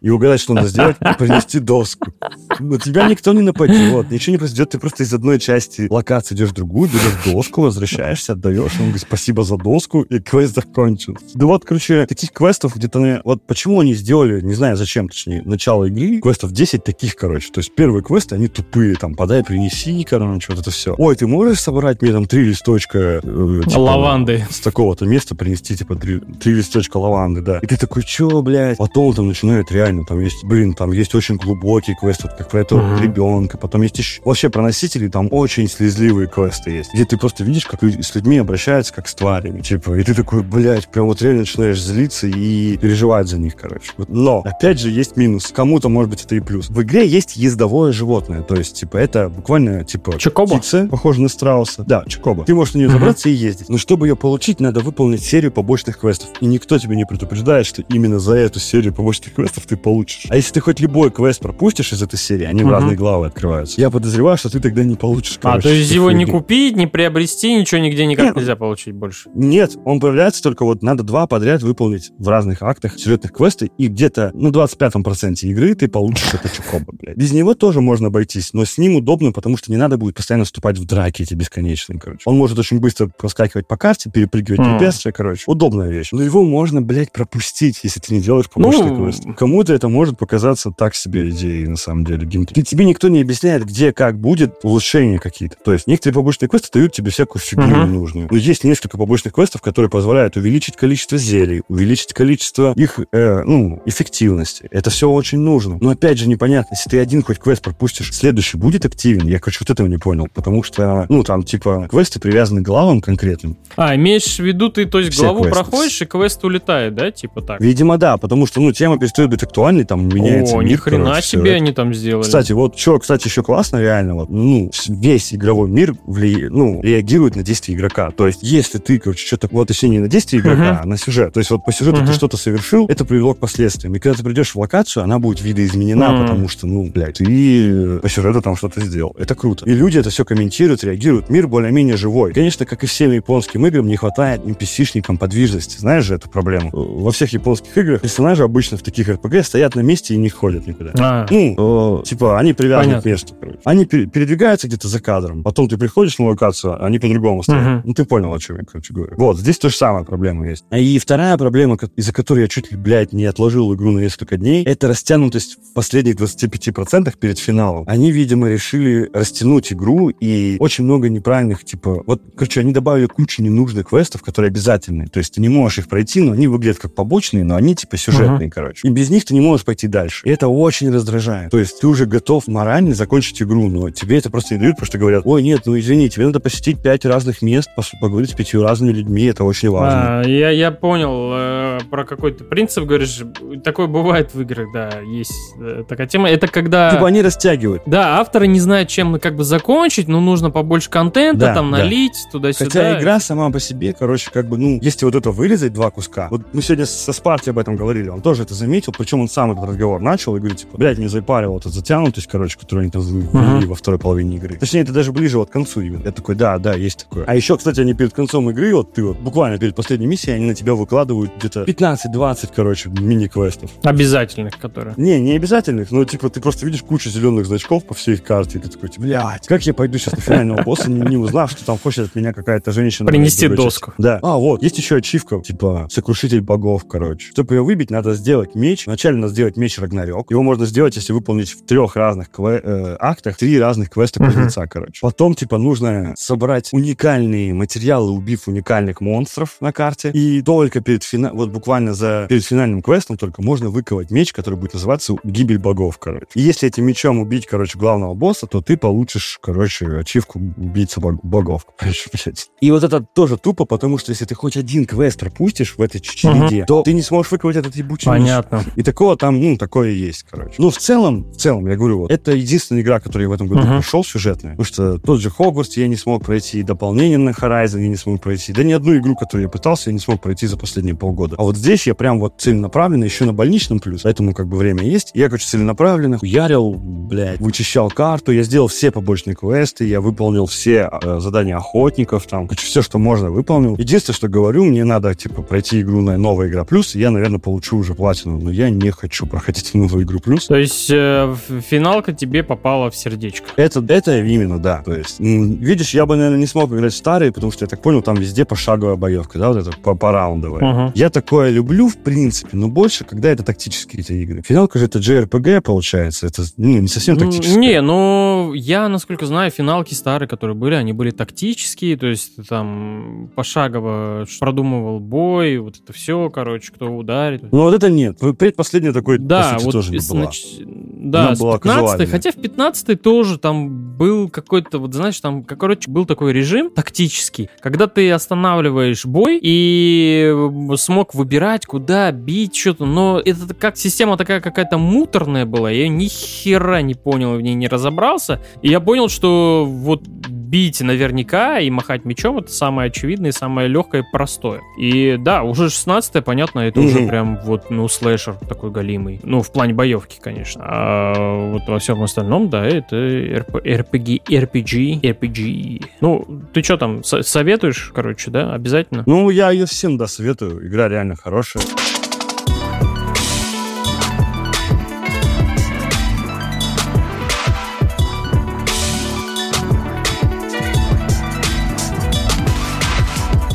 И угадать, что надо сделать, принести доску. На тебя никто не нападет, ничего не произойдет. Ты просто из одной части локации идешь в другую, берешь доску, возвращаешься, отдаешь. Он говорит, спасибо за доску, и квест закончен. Да вот, короче, таких квестов где-то... Вот почему они сделали, не знаю зачем, точнее, начало игры, квестов 10 таких, короче. То есть первые квесты, они тупые, там, подай, принеси, короче, вот это все. Ой, ты можешь собрать мне там три листочка... э, типа, Лаванды. с такого-то места принести, типа, три, три листочка лаванды, да. И ты такой, чё, блядь? Потом там начинает реально, там есть, блин, там есть очень глубокий квест, вот как про этого Мгм. ребенка. Потом есть еще... Вообще про носителей там очень слезливые квесты есть, где ты просто видишь, как люди с людьми обращаются как с тварями. Типа, и ты такой, блядь, прям вот реально начинаешь злиться и переживать за них, короче. Но, опять же, есть минус. Кому-то, может быть, это и плюс. В игре есть ездовое животное, то есть, типа, это буквально, типа, Чокоба? птица, похожа на страуса. Да, чокоба. Ты можешь на нее забраться и ездить. Но чтобы ее получить, надо выполнить серию побочных квестов. И никто тебе не предупреждает, что именно за эту серию побочных квестов ты получишь. А если ты хоть любой квест пропустишь из этой серии, они в Мгм. разные главы открываются. Я подозреваю, что ты тогда не получишь, А, короче, то есть его не купить, не приобрести, ничего нигде никак Нет. нельзя получить больше. Нет, он появляется только вот надо два подряд выполнить в разных актах сюжетных квесты, и где-то, ну, 25% игры ты получишь это чукоба, блядь. Без него тоже можно обойтись, но с ним удобно, потому что не надо будет постоянно вступать в драки эти бесконечные, короче. Он может очень быстро проскакивать по карте, перепрыгивать Мгм. препятствия, короче. Удобная вещь. Но его можно, блядь, пропустить, если ты не делаешь побочный Ну, квест. Кому кому-то это может показаться так себе идеей, на самом деле. Гейм- Ты, тебе никто не объясняет, где, как будет улучшения какие-то. То есть некоторые побочные квесты дают тебе всякую фигню Мгм. ненужную. Но есть несколько побочных квестов, которые позволяют увеличить количество зелий, увеличить количество их, э, ну, эффективности. Это все очень нужно. Но опять же непонятно, если ты один хоть квест пропустишь, следующий будет активен? Я, короче, вот этого не понял. Потому что, ну, там, типа, квесты привязаны к главам конкретным. А, имеешь в виду, ты, то есть, Все главу квесты. проходишь, и квест улетает, да? Типа так. Видимо, да, потому что, ну, тема перестает быть актуальной, там меняется О, мир, ни хрена короче, себе они там сделали. Кстати, вот что, кстати, еще классно, реально, вот, ну, весь игровой мир вли- ну, реагирует на действия игрока. То есть, если ты, короче, что-то, вот, точнее, не на действия игрока, Мгм. а на сюжет. То есть, вот по сюжету Мгм. ты что-то совершил, это привело к последствиям. И когда ты придешь в локацию, она будет видоизменена, Мгм. потому что, ну, блядь, ты э, по сюжету там что-то сделал. Это круто. И люди это все комментируют, реагируют. Мир более-менее живой. Конечно, как и всем японским играм, не хватает NPC-шникам подвижности. Знаешь же эту проблему? Во всех японских играх персонажи обычно в таких RPG стоят на месте и не ходят никуда. А, Ну, э, типа, они привязаны Понятно. к месту, короче. Они пере- передвигаются где-то за кадром. Потом ты приходишь на локацию, они по-другому стоят. Мгм. Ну, ты понял, о чем я, короче, говорю. Вот, здесь то же самое проблема есть. И вторая проблема, из-за которой я чуть ли, блядь, не отложил игру на несколько дней, это растянутость в последних 25% перед финалом. Они, видимо, решили растянуть игру, и очень много неправильных, типа... Вот, короче, они добавили кучу ненужных квестов, которые обязательные. То есть ты не можешь их пройти, но они выглядят как побочные, но они, типа, сюжетные, короче. И без них ты не можешь пойти дальше. И это очень раздражает. То есть ты уже готов морально закончить игру, но тебе это просто не дают, потому что говорят, ой, нет, ну извини, тебе надо посетить пять разных мест, поговорить с пятью разными людьми, это очень важно. а, я, я понял, э, про какой ты принцип говоришь. Такое бывает в играх, да, есть э, такая тема. Это когда... Типа они растягивают. Да, авторы не знают, чем как бы закончить, но нужно побольше контента, Да, там да. налить туда-сюда. Хотя игра сама по себе, короче, как бы, ну, если вот это вырезать два куска. Вот мы сегодня со Спарти об этом говорили, он тоже это заметил, причем он сам этот разговор начал и говорит, типа, блядь, мне запарил эта затянутость, короче, которую они там ввели во второй половине игры. Точнее, это даже ближе вот к концу. Я такой, да, да, есть такое. А еще, кстати, они перед концом игры, вот ты вот буквально перед последней миссией, они на тебя выкладывают где-то 15-20, короче, мини-квестов. Обязательных, которые. Не, не обязательных, но типа ты просто видишь кучу зеленых значков по всей карте, и ты такой, типа, блядь, как я пойду сейчас на финального босса, не, не узнав, что там хочет от меня какая-то женщина. Принести доску. Да. А, вот, есть еще ачивка, типа, сокрушитель богов, короче. Чтобы ее выбить, надо сделать меч. Вначале надо сделать меч Рагнарёк. Его можно сделать, если выполнить в трех разных кве- э, актах три разных квеста кузнеца, короче. Потом, типа, нужно собрать уникальные материалы, убив уникальных монстров на карте. И только перед фина... вот буквально за перед финальным квестом только можно выковать меч, который будет называться Гибель богов, короче. И если этим мечом убить, короче, главного босса, то ты получишь, короче, ачивку убийца бог- богов. И вот это тоже тупо, потому что если ты хоть один квест пропустишь в этой череде, то ты не сможешь выковать этот ебучий меч. Понятно. И такого там, ну, такое есть, короче. Ну, в целом, в целом, я говорю, вот, это единственная игра, которую я в этом году Мгм. прошел, сюжетная. Потому что тот же Хогвартс я не смог пройти, дополнение на Horizon я не смог пройти. Да ни одну игру, которую я пытался, я не смог пройти за последние полгода. А вот здесь я прям вот целенаправленно, еще на больничном плюс, поэтому как бы время есть. Я, короче, целенаправленно ярил, блядь, вычищал карту, я сделал все побочные квесты, я выполнил все э, задания охотников, там, короче, все, что можно, выполнил. Единственное, что говорю, мне надо, типа, пройти игру на новая игра плюс, и я, наверное, получу уже платину, но я не хочу проходить новую игру плюс. То есть э, финалка тебе попала в сердечко. Это, это именно, да. То есть, м, видишь, я бы, наверное, не смог играть в старые, потому что, я так понял, там везде пошаговая боевка, да, вот это по пораундовая. Мгм. Я такое люблю, в принципе, но больше, когда это тактические эти игры. Финалка же это JRPG, получается, это ну, не совсем тактическое. Не, ну я, насколько знаю, финалки старые, которые были, они были тактические, то есть ты там пошагово продумывал бой, вот это все, короче, кто ударит. Ну, вот это нет. Предпоследний такой, Да, по сути, вот тоже не была. нач- да, Она с была 15 казуальной. хотя в 15 тоже там был какой-то, вот знаешь, там, короче, был такой режим тактический, когда ты останавливаешь бой и м, смог выбирать, куда бить, что-то, но это как система такая какая-то муторная была, я ни хера не понял, в ней не разобрался, и я понял, что вот бить наверняка и махать мечом это самое очевидное, самое легкое и простое. И да, уже 16 понятно, это уже прям вот, ну, слэшер такой галимый. Ну, в плане боевки, конечно. А вот во всем остальном, да, это RPG, RPG, RPG. Ну, ты что там, со- советуешь, короче, да, обязательно? Ну, я ее всем, да, советую. Игра реально хорошая.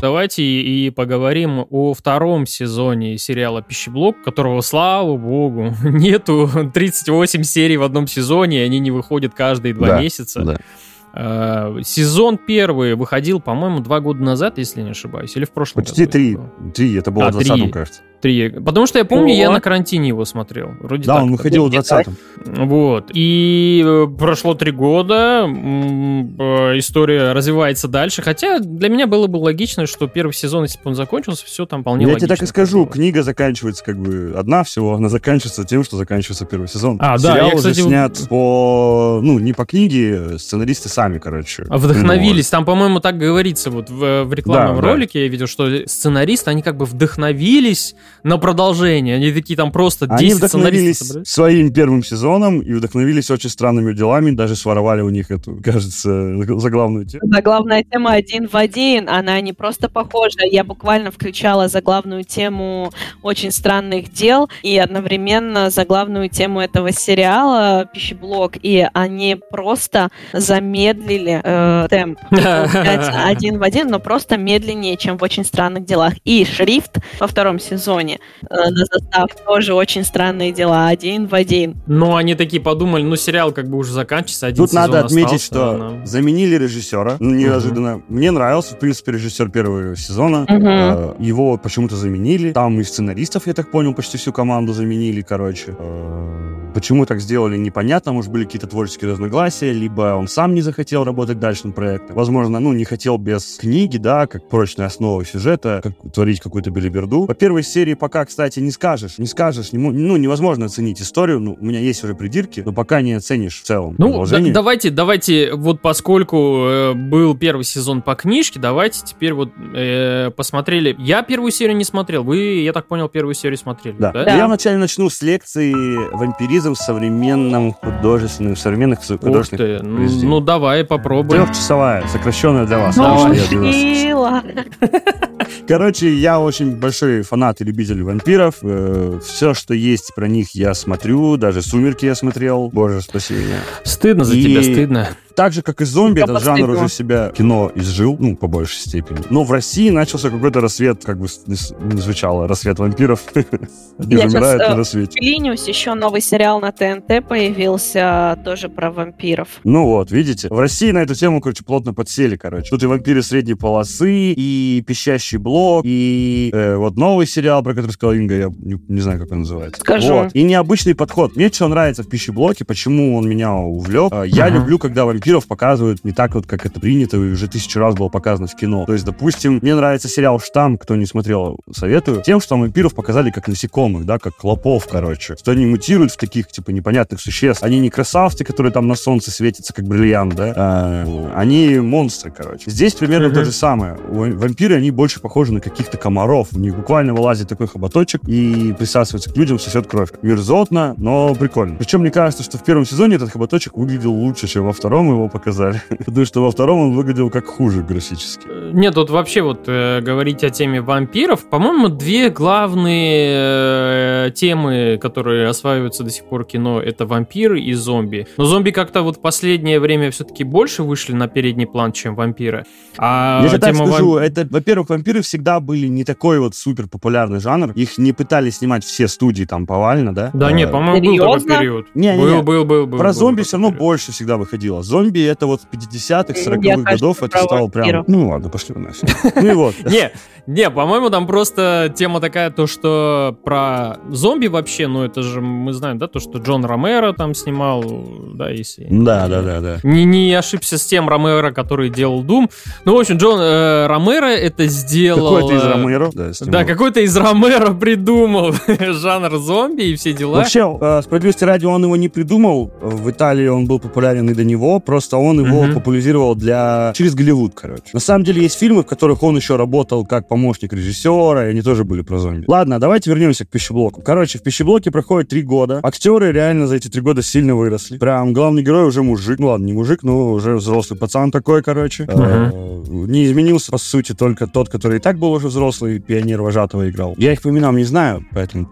Давайте и поговорим о втором сезоне сериала «Пищеблок», которого, слава богу, нету 38 серий в одном сезоне, и они не выходят каждые два Да, месяца. Да. Э, Сезон первый выходил, по-моему, два года назад, если не ошибаюсь, или в прошлом Почти году три. это было? Три, это было А, в 20 три. кажется. Три. Потому что я помню, я Вот. на карантине его смотрел. Вроде Да, так он выходил в было. 20-м. Вот. И э, прошло три года, э, история развивается дальше. Хотя для меня было бы логично, что первый сезон, если бы он закончился, все там вполне Я логично. тебе так и скажу, было. книга заканчивается как бы одна всего, она заканчивается тем, что заканчивается первый сезон. А, да, Сериал я, уже кстати, снят по, ну, не по книге, сценаристы сами, короче. А Вдохновились. Там, по-моему, так говорится вот в, в рекламном Да, да. ролике. Я видел, что сценаристы, они как бы вдохновились на продолжение. Они такие там просто 10 Они вдохновились собрали. своим первым сезоном и вдохновились очень странными делами, даже своровали у них эту, кажется, заглавную тему. Заглавная тема один в один, она не просто похожа. Я буквально включала заглавную тему очень странных дел и одновременно заглавную тему этого сериала «Пищеблок», и они просто замедлили э, темп. Один в один, но просто медленнее, чем в «Очень странных делах». И шрифт во втором сезоне э, на заставке тоже «Очень странные дела», один в один. Но они такие подумали, ну сериал как бы уже заканчивается, один Тут сезон надо отметить, остался, что нам- заменили режиссера, ну, неожиданно. Мне нравился, в принципе, режиссер первого сезона. Э, Его почему-то заменили. Там и сценаристов, я так понял, почти всю команду заменили, короче. Э, Почему так сделали, непонятно. Может, были какие-то творческие разногласия, либо он сам не захотел работать дальше над проектом. Возможно, ну, не хотел без книги, да, как прочной основы сюжета, как творить какую-то белиберду. По первой серии пока, кстати, не скажешь, не скажешь, не ну, невозможно оценить историю. Ну, у меня есть уже придирки, но пока не оценишь в целом Ну, да- давайте, давайте, вот поскольку э, был первый сезон по книжке, давайте теперь вот э, посмотрели. Я первую серию не смотрел, вы, я так понял, первую серию смотрели, да? Да. Да. Я вначале начну с лекции «Вампиризм в современном художественном, в современных Ух художественных ты, ну, произведениях». ну давай попробуем. Трехчасовая, сокращенная для вас. Давай. Короче, я очень большой фанат и любитель вампиров. все, что есть про них, я смотрю. Даже «Сумерки» я смотрел. Боже, спаси меня. Стыдно за И- тебя, стыдно. Так же, как и зомби, Только этот жанр постыдно. уже себя кино изжил, ну, по большей степени. Но в России начался какой-то рассвет, как бы не, звучало, рассвет вампиров. Они Я умирают на э, рассвете. Клиниус, еще новый сериал на ТНТ появился, тоже про вампиров. Ну вот, видите, в России на эту тему, короче, плотно подсели, короче. Тут и вампиры средней полосы, и пищащий блок, и э, вот новый сериал, про который сказал Инга, я не, не знаю, как он называется. Скажу. Вот. И необычный подход. Мне что нравится в пищеблоке, почему он меня увлек. Э, Я Ага. люблю, когда вампиров показывают не так вот, как это принято, и уже тысячу раз было показано в кино. То есть, допустим, мне нравится сериал «Штамм», кто не смотрел, советую, тем, что вампиров показали как насекомых, да, как клопов, короче. Что они мутируют в таких, типа, непонятных существ. Они не красавцы, которые там на солнце светятся, как бриллиант, да, а, они монстры, короче. Здесь примерно то же самое. Ва- Вампиры, они больше похожи на каких-то комаров. У них буквально вылазит такой хоботочек и присасывается к людям, сосет кровь. Мерзотно, но прикольно. Причем мне кажется, что в первом сезоне этот хоботочек выглядел лучше, чем во втором его показали. Потому что во втором он выглядел как хуже графически. Э, Нет, вот вообще вот э, говорить о теме вампиров, по-моему, две главные э, темы, которые осваиваются до сих пор кино, это вампиры и зомби. Но зомби как-то вот в последнее время все-таки больше вышли на передний план, чем вампиры. А Я тебе так скажу, вам- это, во-первых, вампиры всегда были не такой вот супер популярный жанр. Их не пытались снимать все студии там повально, да? Да Э, нет, по-моему, был такой период. Не, не, был, не. был, был, был. Про был зомби все равно период. больше всегда выходило. Зомби это вот 50-х, 40-х Мне кажется, годов, это стало прям... Ну ладно, пошли вы нафиг. Ну и вот. Не, не, по-моему, там просто тема такая, то, что про зомби вообще, ну это же мы знаем, да, то, что Джон Ромеро там снимал, да, если... Да, да, да, да. Не, не ошибся с тем Ромеро, который делал Doom. Ну, в общем, Джон э, Ромеро это сделал... Какой-то из э, Ромеро. Да, какой-то из Ромеро придумал жанр зомби и все дела. Вообще, э, справедливости ради, он его не придумал. В Италии он был популярен и до него, просто он его Мгм. популяризировал для... через Голливуд, короче. На самом деле есть фильмы, в которых он еще работал как помощник режиссера, и они тоже были про зомби. Ладно, давайте вернемся к пищеблоку. Короче, в пищеблоке проходит три года. Актеры реально за эти три года сильно выросли. Прям главный герой уже мужик. Ну ладно, не мужик, но уже взрослый пацан такой, короче. Э, Не изменился, по сути, только тот, который и так был уже взрослый, пионер вожатого играл. Я их по именам не знаю, поэтому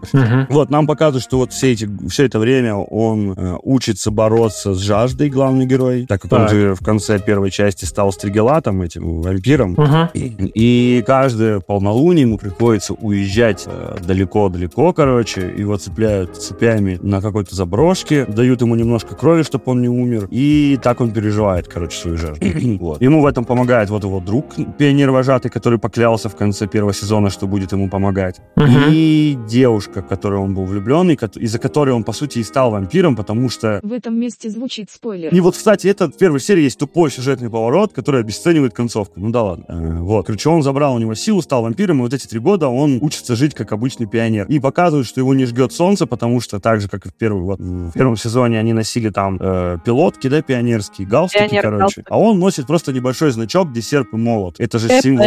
вот, нам показывают, что вот все, эти, все это время он э, учится бороться с жаждой, главный герой. Так как он Так. же в конце первой части стал стригелатом, этим вампиром. Мгм. И, и каждое полнолуние ему приходится уезжать э, далеко-далеко, короче, его цепляют цепями на какой-то заброшке, дают ему немножко крови, чтобы он не умер, и так он переживает, короче, свою жертву. Вот. Ему в этом помогает вот его друг, пионер-вожатый, который поклялся в конце первого сезона, что будет ему помогать. Мгм. И девушка, в которую он был влюблен, из-за которой он, по сути, и стал вампиром, потому что В этом месте звучит спойлер. и вот, кстати, это в первой серии есть тупой сюжетный поворот, который обесценивает концовку. Ну да ладно. Э, вот. Короче, он забрал у него силу, стал вампиром, и вот эти три года он учится жить как обычный пионер. И показывают, что его не жгет солнце, потому что так же, как и в, первый, вот, в первом сезоне они носили там э, пилотки, да, пионерские, галстуки, Пионер короче. галстук. А он носит просто небольшой значок, где серп и молот. Это же символ...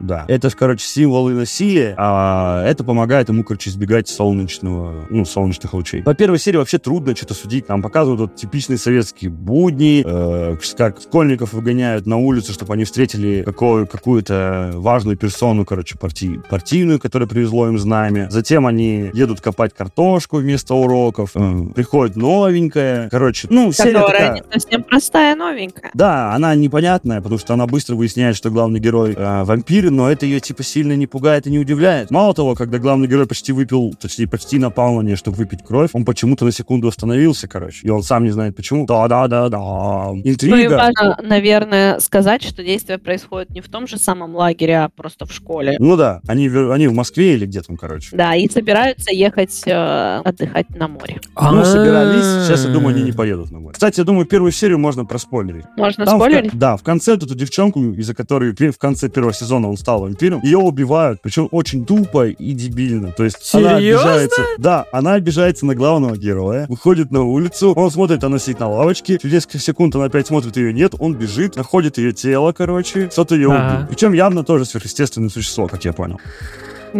Да. Это же, короче, символы насилия, а это помогает ему, короче, избегать солнечного, ну, солнечных лучей. По первой серии вообще трудно что-то судить. Там показывают вот типичные советские будни, э, как школьников выгоняют на улицу, чтобы они встретили какую- какую-то важную персону, короче, парти- партийную, которая привезло им знамя. Затем они едут копать картошку вместо уроков. Э, приходит новенькая. Короче, ну, серия Которая такая... не совсем простая, новенькая. Да, она непонятная, потому что она быстро выясняет, что главный герой э, вампир, но это ее типа сильно не пугает и не удивляет. Мало того, когда главный герой почти выпил, точнее, почти напал на нее, чтобы выпить кровь, он почему-то на секунду остановился, короче. И он сам не знает почему. Да-да-да-да. Ну и Интрига. важно, наверное, сказать, что действие происходит не в том же самом лагере, а просто в школе. Ну да, они, в- они в Москве или где там, короче. Да, и собираются ехать э, отдыхать на море. Ну, А. собирались. Сейчас, я думаю, они не поедут на море. Кстати, я думаю, первую серию можно проспойлерить. Можно Там в спойлерить? да, в конце вот эту девчонку, из-за которой в конце первого сезона он стал вампиром, ее убивают, причем очень тупо и дебильно. То есть она Серьезно? обижается... Да, она обижается на главного героя, выходит на улицу, он смотрит, она сидит на лавочке, через несколько секунд она опять смотрит, ее нет, он бежит, находит ее тело, короче, что-то ее убил. Причем явно тоже сверхъестественное существо, как я понял.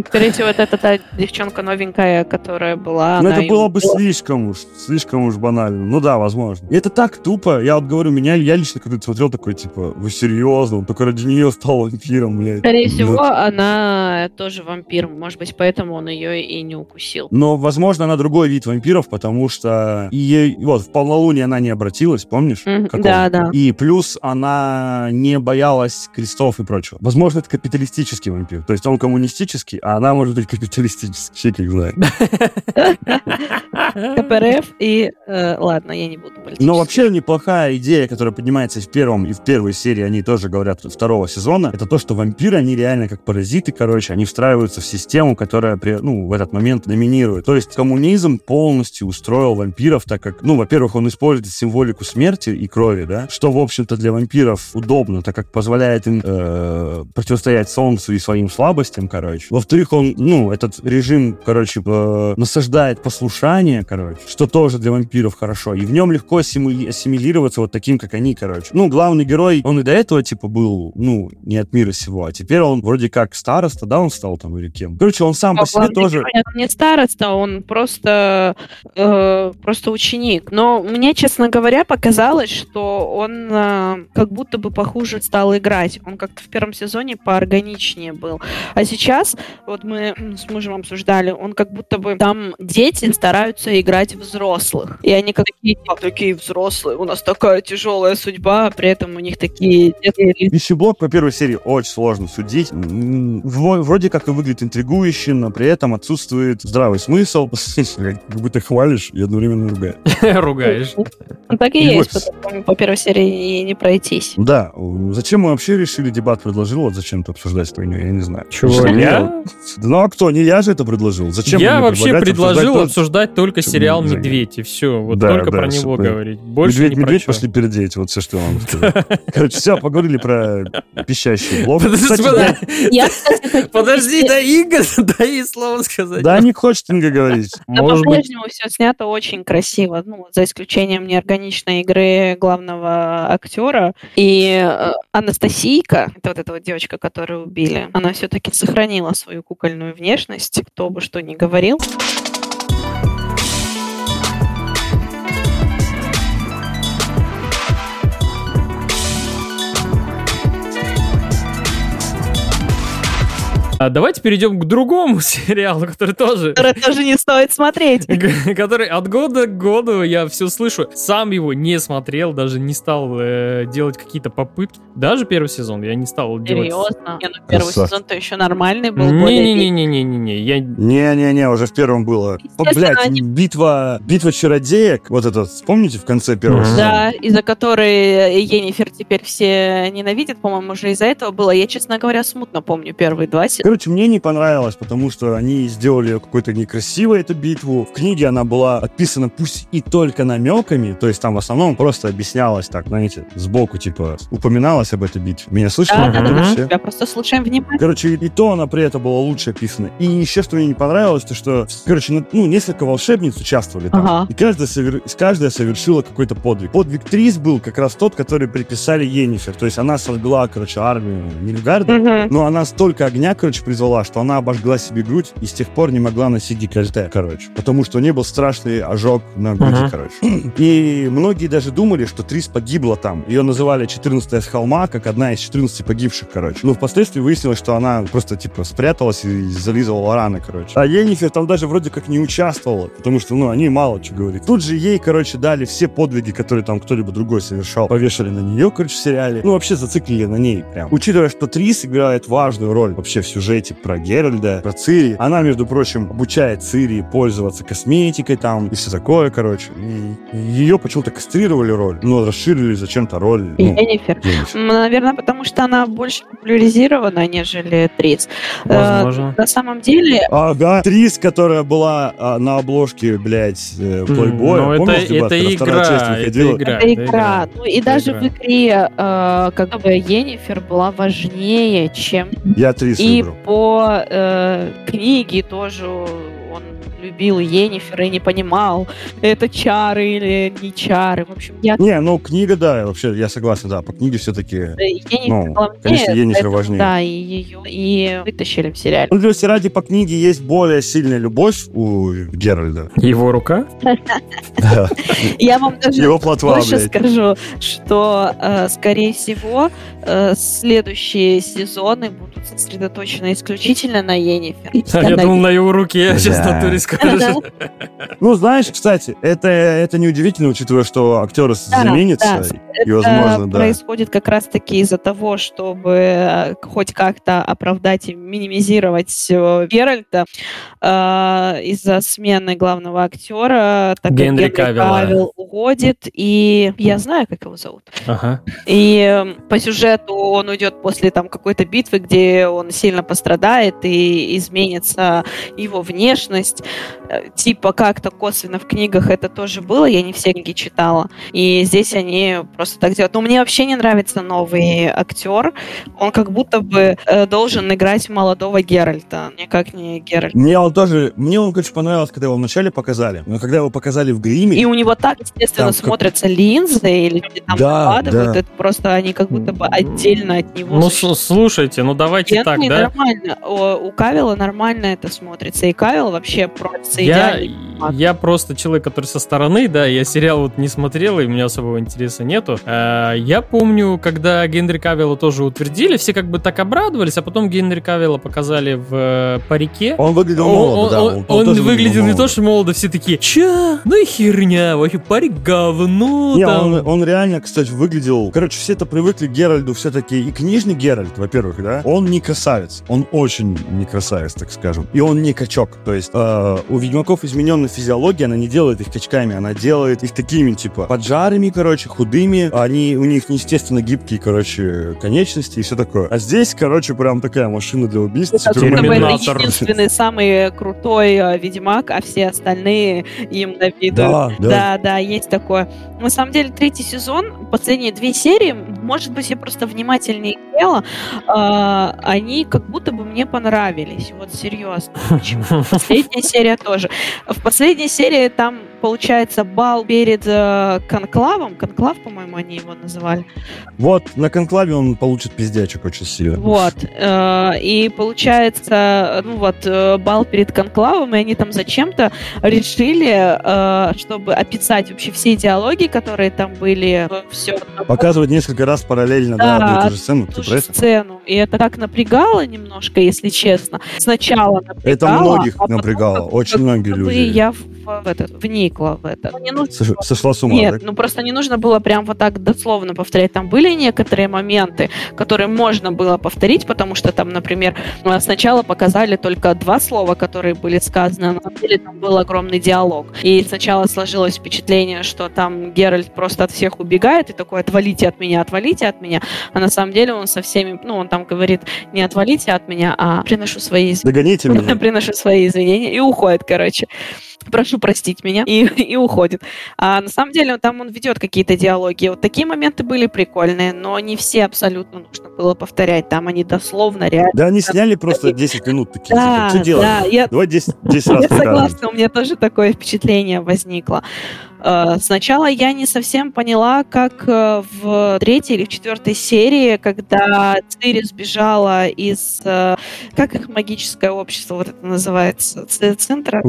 Скорее всего, это та девчонка новенькая, которая была... Она это было бы слишком уж, слишком уж банально. Ну да, возможно. И это так тупо. Я вот говорю, меня, я лично когда смотрел такой, типа, вы серьезно? Он только ради нее стал вампиром, блядь. Скорее Ну, всего, она тоже вампир. Может быть, поэтому он ее и не укусил. Но, возможно, она другой вид вампиров, потому что и ей, вот, в полнолуние она не обратилась, помнишь? Какого? да, да. И плюс она не боялась крестов и прочего. Возможно, это капиталистический вампир. То есть он коммунистический, а она может быть капиталистический. Фиг их знает. КПРФ и... э, ладно, я не буду. Но вообще неплохая идея, которая поднимается в первом и в первой серии, они тоже говорят второго сезона, это то, что вампиры, они реально как паразиты, короче, они встраиваются в систему, которая, ну, в этот момент доминирует. То есть коммунизм полностью устроил вампиров, так как, ну, во-первых, он использует символику смерти и крови, да, что, в общем-то, для вампиров удобно, так как позволяет им э, противостоять солнцу и своим слабостям, короче. Во-вторых, он, ну, этот режим, короче, насаждает послушание, короче, что тоже для вампиров хорошо. И в нем легко ассимили- ассимилироваться вот таким, как они, короче. Ну, главный герой, он и до этого, типа, был, ну, не от мира сего, а теперь он вроде как староста, да, он стал там или кем. Короче, он сам А по себе тоже... герой, он не староста, он просто, э, просто ученик. Но мне, честно говоря, показалось, что он э, как будто бы похуже стал играть. Он как-то в первом сезоне поорганичнее был. А сейчас, вот мы с мужем обсуждали, он как будто бы там дети стараются играть взрослых. И они как такие, «А, такие взрослые, у нас такая тяжелая судьба, а при этом у них такие детские лица. Пищеблок по первой серии очень сложно судить. Вроде как и выглядит интригующе, но при этом отсутствует здравый смысл. Как будто хвалишь и одновременно ругаешь. Ругаешь. Ну, так и Не есть, потому по первой серии и не пройтись. Да, зачем мы вообще решили дебат предложил, вот зачем-то обсуждать эту хуйню, я не знаю. Чего, я? Да Ну а кто? Не я же это предложил. Зачем Я вообще предложил обсуждать обсуждать только сериал «Медведь», и все. Вот Да, только да, про него говорить. Больше Медведь, не про медведь чё. пошли передеть, вот все, что я вам. Короче, все, поговорили про пищащий блок. Подожди, да Инга, дай ей слово сказать. Да, не хочет Инга говорить. Быть, по-прежнему все снято очень красиво, ну, за исключением неорганичной игры главного актера. И э, Анастасийка, это вот эта вот девочка, которую убили, она все-таки сохранила свою кукольную внешность, кто бы что ни говорил. А давайте перейдем к другому сериалу, который тоже... Который тоже не стоит смотреть. Который от года к году я все слышу. Сам его не смотрел, даже не стал э, делать какие-то попытки. Даже первый сезон я не стал делать. Серьезно? Не, ну первый сезон-то еще нормальный был. Не-не-не-не-не-не. Я Не-не-не, уже в первом было. Естественно, блядь, они- битва, битва чародеек, вот это, помните, в конце первого сезона? Да, из-за которой Енифер теперь все ненавидят, по-моему, уже из-за этого было. Я, честно говоря, смутно помню первые два сезона. Короче, мне не понравилось, потому что они сделали какой-то некрасивой эту битву. В книге она была описана пусть и только намеками, то есть там в основном просто объяснялось так, знаете, сбоку, типа, упоминалось об этой битве. Меня слышно? Да, да, да, да. Тебя просто слушаем внимательно. Короче, и то она при этом была лучше описана. И еще что мне не понравилось, то что, короче, ну, ну, несколько волшебниц участвовали там. Ага. И каждая, совер- каждая совершила какой-то подвиг. Подвиг Трис был как раз тот, который приписали Енифер. То есть она сожгла, короче, армию Нильфгарда. Мгм. Но она столько огня, короче, призвала, что она обожгла себе грудь и с тех пор не могла носить декольте, короче. Потому что у нее был страшный ожог на груди, Мгм. короче. И многие даже думали, что Трис погибла там. Ее называли 14 с холма, как одна из 14 погибших, короче. Но впоследствии выяснилось, что она просто, типа, спряталась и зализывала раны, короче. А Енифер там даже вроде как не участвовала, потому что, ну, они мало что говорят. Тут же ей, короче, дали все подвиги, которые там кто-либо другой совершал, повешали на нее, короче, в сериале. Ну, вообще зациклили на ней прям. Учитывая, что Трис играет важную роль вообще в сюжете про Геральда, про Цири. Она, между прочим, обучает Цири пользоваться косметикой там и все такое, короче. И ее почему-то кастрировали роль, но расширили зачем-то роль. Ну, Енифер. Енифер. Наверное, потому что она больше популяризирована, нежели Трис. Э, Возможно. На самом деле, Ага, Трис, которая была а, на обложке, блядь, э, плейбоя. Ну, это, Помнишь, это когда вторая игра, часть это игра. это игра. Ну и даже игра. в игре, э, как бы Енифер была важнее, чем Я Трис И выбрал. По э, книге тоже любил Енифер и не понимал, это чары или не чары. В общем, я Не, ну книга, да, вообще, я согласен, да, по книге все-таки... Енифер Ну, главнее, конечно, Енифер поэтому, важнее. Да, и ее и вытащили в сериале. Ну, то есть ради по книге есть более сильная любовь у Геральда. Его рука? Я вам даже Его больше скажу, что, э, скорее всего, э, следующие сезоны будут сосредоточены исключительно на Енифер. Я думал, на его руке сейчас Да. натуре скажешь. Ну, знаешь, кстати, это, это неудивительно, учитывая, что актеры Да, заменятся. да. И, возможно, да. происходит как раз-таки из-за того, чтобы э, хоть как-то оправдать и минимизировать э, Геральта э, из-за смены главного актера, так как Генри Генри Кавилла. Кавилл уходит, и я знаю, как его зовут. Ага. И э, по сюжету он уйдет после там какой-то битвы, где он сильно пострадает и изменится его внешность. Э, Типа как-то косвенно в книгах это тоже было, я не все книги читала. И здесь они просто так делают. Но мне вообще не нравится новый актер. Он как будто бы э, должен играть молодого Геральта, никак не Геральт. Мне он тоже, мне он, короче, понравилось, когда его вначале показали, но когда его показали в гриме, И у него так, естественно, Там как- смотрятся линзы, или там Да, да. это просто они как будто бы отдельно от него Ну, слушайте, ну давайте Нет, так, да? нормально. О, у Кавила нормально это смотрится. И Кавил вообще просто Я, идеальный. маг. я просто человек, который со стороны, да, я сериал вот не смотрел, и у меня особого интереса нету. А, Я помню, когда Генри Кавилла тоже утвердили, все как бы так обрадовались, а потом Генри Кавилла показали в э, парике. он выглядел Он, молодо, да. он- он он тоже выглядел не молодо. то, что молодо, все такие, чё? Ну и херня, вообще парик говно Не, там. он, он реально, кстати, выглядел... Короче, все-то привыкли к Геральду все-таки. И книжный Геральт, во-первых, да, он не красавец. Он очень не красавец, так скажем. И он не качок. То есть э, у ведьмаков измененная физиология, она не делает их качками, она делает их такими, типа, поджарами, короче, худыми. Они, у них неестественно гибкие, короче, конечности и все такое. А здесь, короче, прям такая машина для убийств. Бы Терминатор. это единственный самый крутой э, ведьмак, а все остальные им навидуют. Да, да. Да, да, есть такое. На самом деле, третий сезон, последние две серии, может быть, я просто внимательнее смотрела, а, они как будто бы мне понравились. Вот серьезно. Почему? Последняя серия тоже. В последней серии там получается, бал перед э, конклавом. Конклав, по-моему, они его называли. Вот, на конклаве он получит пиздячек очень сильно. Вот. э, И получается, ну вот, э, бал перед конклавом, и они там зачем-то решили, э, чтобы описать вообще все диалоги, которые там были, все. Показывать несколько раз параллельно, да, Да, одну и ту же сцену. Ту же сцену. И это так напрягало немножко, если честно. Сначала напрягало. Это многих а потом напрягало, как- очень многие люди. Я в, в этот, вникла в это. Ну, не нужно Сош- Сошла с ума, Нет, так? ну просто не нужно было прям вот так дословно повторять. Там были некоторые моменты, которые можно было повторить, потому что там, например, э, сначала показали только два слова, которые были сказаны, а на самом деле там был огромный диалог. И сначала сложилось впечатление, что там Геральт просто от всех убегает и такой «отвалите от меня, отвалите от меня», а на самом деле он со всеми, ну, он там говорит не «отвалите от меня», а «приношу свои извинения». Догоните меня. Приношу свои извинения и уходит, короче. Прошу простить меня и, и уходит. А на самом деле там он ведет какие-то диалоги. Вот такие моменты были прикольные, но не все абсолютно нужно было повторять. Там они дословно реально. Да они сняли просто 10 минут такие, Да, типа, что делать? да, я, Давай 10, 10 раз я согласна, у меня тоже такое впечатление возникло. Э, Сначала я не совсем поняла, как э, в третьей или в четвертой серии, когда Цири сбежала из... э, Как их магическое общество вот это называется? Центра?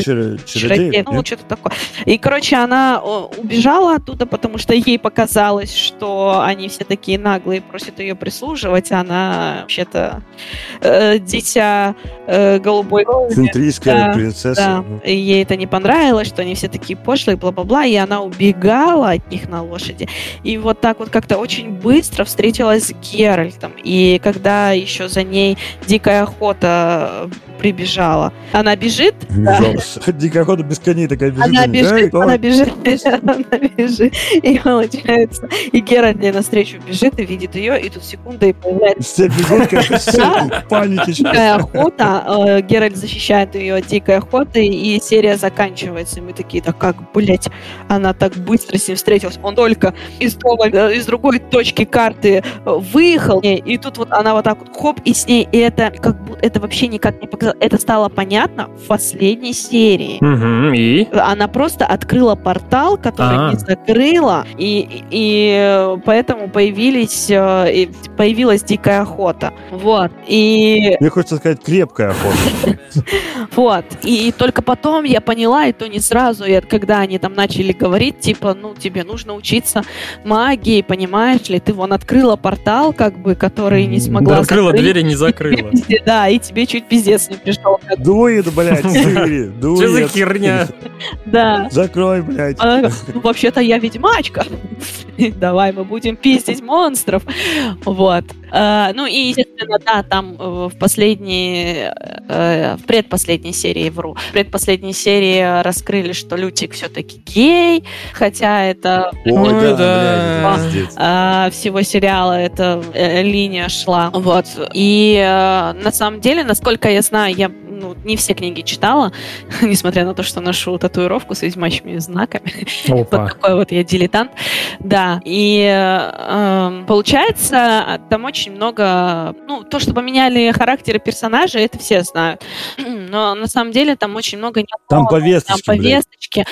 Чер- Чародеев, чародеев, ну, что-то такое. И, короче, она убежала оттуда, потому что ей показалось, что они все такие наглые, просят ее прислуживать, а она вообще-то э, дитя э, голубой. Центрийская Да, принцесса. Да, ну. и ей это не понравилось, что они все такие пошлые, бла-бла-бла, и она убегала от них на лошади. И вот так вот как-то очень быстро встретилась с Геральтом. И когда еще за ней дикая охота э, прибежала, она бежит. Дикая охота без коней такая бежит. Она бежит, она бежит, она бежит, и получается, и Геральт ей навстречу бежит и видит ее, и тут секунда, и появляется Все бегут, как панике. дикая охота, э, Геральт защищает ее от дикой охоты, и серия заканчивается, и мы такие, да как, блять, она так быстро с ним встретилась, он только из, дома, э, из другой точки карты э, выехал, и тут вот она вот так вот хоп, и с ней, и это как будто, это вообще никак не показалось, это стало понятно в последней серии. Мгм, И? Она просто открыла портал, который А. не закрыла, и, и, э, поэтому появились, появилась дикая охота. Вот. И Мне хочется сказать, крепкая охота. вот. И, только потом я поняла, и то не сразу, и когда они там начали говорить, типа, ну, тебе нужно учиться магии, понимаешь ли, ты вон открыла портал, как бы, который не смогла Да, Открыла закрыть. дверь и не И тебе закрыла. пизде- Да, и тебе чуть пиздец не пришел. Дует, блядь, дует. Что за херня? Да. Закрой, блядь. Ну, вообще-то я ведьмачка. Давай мы будем пиздить монстров. Вот. А, ну и, естественно, да, там э, в последней, э, в предпоследней серии, вру, в предпоследней серии раскрыли, что Лютик все-таки гей, хотя это Ой, Ну да, да. блядь, это пиздец. всего сериала эта э, линия шла. Вот. И э, на самом деле, насколько я знаю, я ну, не все книги читала, несмотря на то, что ношу татуировку с ведьмачьими знаками. Вот такой вот я дилетант. Да. И э, получается, там очень много... Ну, то, что поменяли характеры персонажей, это все знают. Но на самом деле там очень много... Там повесточки, Там повесточки.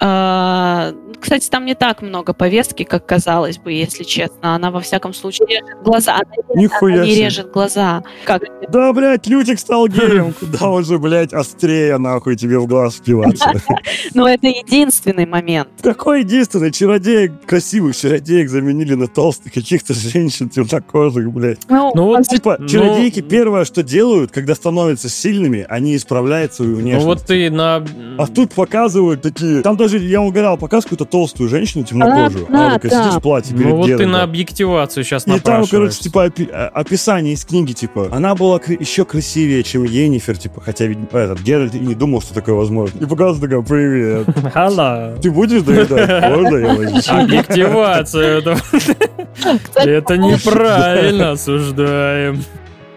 Э, Кстати, там не так много повестки, как казалось бы, если честно. Она, во всяком случае, режет глаза. Она, Нихуя она не режет глаза. Как? Да, блядь, Лютик стал геем. Куда уже, блядь, острее, нахуй, тебе в глаз впиваться. Но это единственный момент. Какой единственный чародеек, красивых чародеек заменили на толстых каких-то женщин темнокожих, блядь. Ну, Ну вот, Типа, Ну, чародейки первое, что делают, когда становятся сильными, они исправляют свою Ну внешность. вот ты на... А тут показывают такие... Там даже, я угадал, показывают какую-то толстую женщину темнокожую. А, Она такая да. сидишь в платье перед Ну вот ты на объективацию сейчас И там, короче, напрашиваешься. типа, а- описание из книги, типа, она была еще красивее, чем Енифер, типа, хотя ведь этот Геральт и не думал, что такое возможно. И показывает такая, привет. Хала. Ты будешь доедать? Можно я возьму?» Объективация. Это неправильно осуждаем.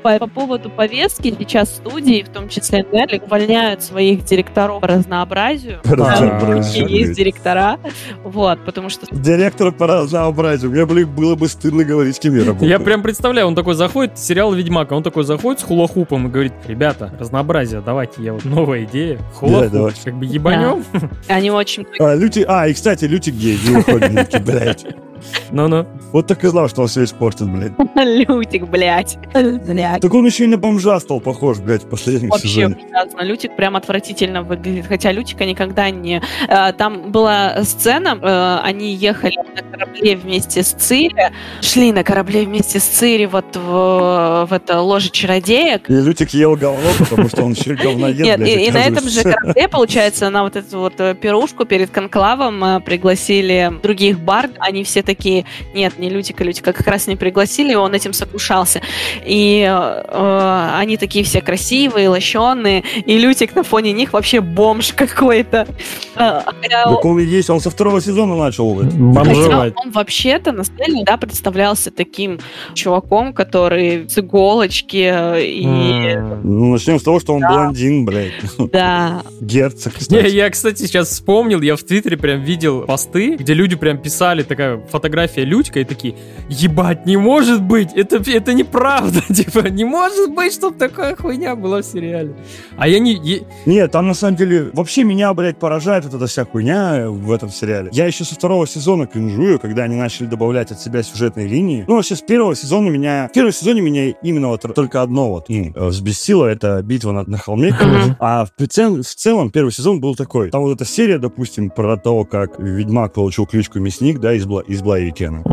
По, по поводу повестки сейчас студии, в том числе Netflix, увольняют своих директоров по разнообразию. По разнообразию, есть директора. Вот, потому что Директор по разнообразию. Мне, блин, было бы стыдно говорить, с кем я работаю. Я прям представляю, он такой заходит, сериал «Ведьмак», а он такой заходит с хулахупом и говорит, ребята, разнообразие, давайте, я вот новая идея, хулахуп, давайте. как бы ебанем. они очень А, Люти... а, и, кстати, Лютик гей, не уходит, Лютик, блядь. Ну-ну. Вот так и знал, что он все испортит, блядь. Лютик, блядь. Блядь. Так он еще и на бомжа стал похож, блядь, в последнем Вообще сезоне. ужасно. Лютик прям отвратительно выглядит. Хотя Лютика никогда не... э, Там была сцена, э, они ехали на корабле вместе с Цири, шли на корабле вместе с Цири вот в, в это ложе чародеек. И Лютик ел говно, потому что он еще говноед, Нет, блядь, и, и на этом же корабле, получается, на вот эту вот э, пирушку перед конклавом пригласили других бард. Они все такие, нет, не Лютика, Лютика как раз не пригласили, и он этим сокрушался. И э, э, они такие все красивые, лощеные, и Лютик на фоне них вообще бомж какой-то. Э, хотя Так он и есть, он со второго сезона начал. Бомжевать. он вообще-то на сцене, да, представлялся таким чуваком, который с иголочки э, и... Ну, начнем с того, что он Да. блондин, блядь. Да, Герцог, Не, я, кстати, сейчас вспомнил, я в Твиттере прям видел посты, где люди прям писали, такая фотография Людька, и такие, ебать, не может быть, это, это неправда, типа, не может быть, чтобы такая хуйня была в сериале. А я не... е- Нет, там на самом деле вообще меня, блядь, поражает вот эта вся хуйня в этом сериале. Я еще со второго сезона кринжую, когда они начали добавлять от себя сюжетные линии. Ну, вообще, с первого сезона меня... В первом сезоне меня именно вот только одно вот ну, э, взбесило, это битва на, на холме. А в, цел- в целом первый сезон был такой. Там вот эта серия, допустим, про то, как Ведьмак получил кличку Мясник, да, из, Бла... из Блайвикена.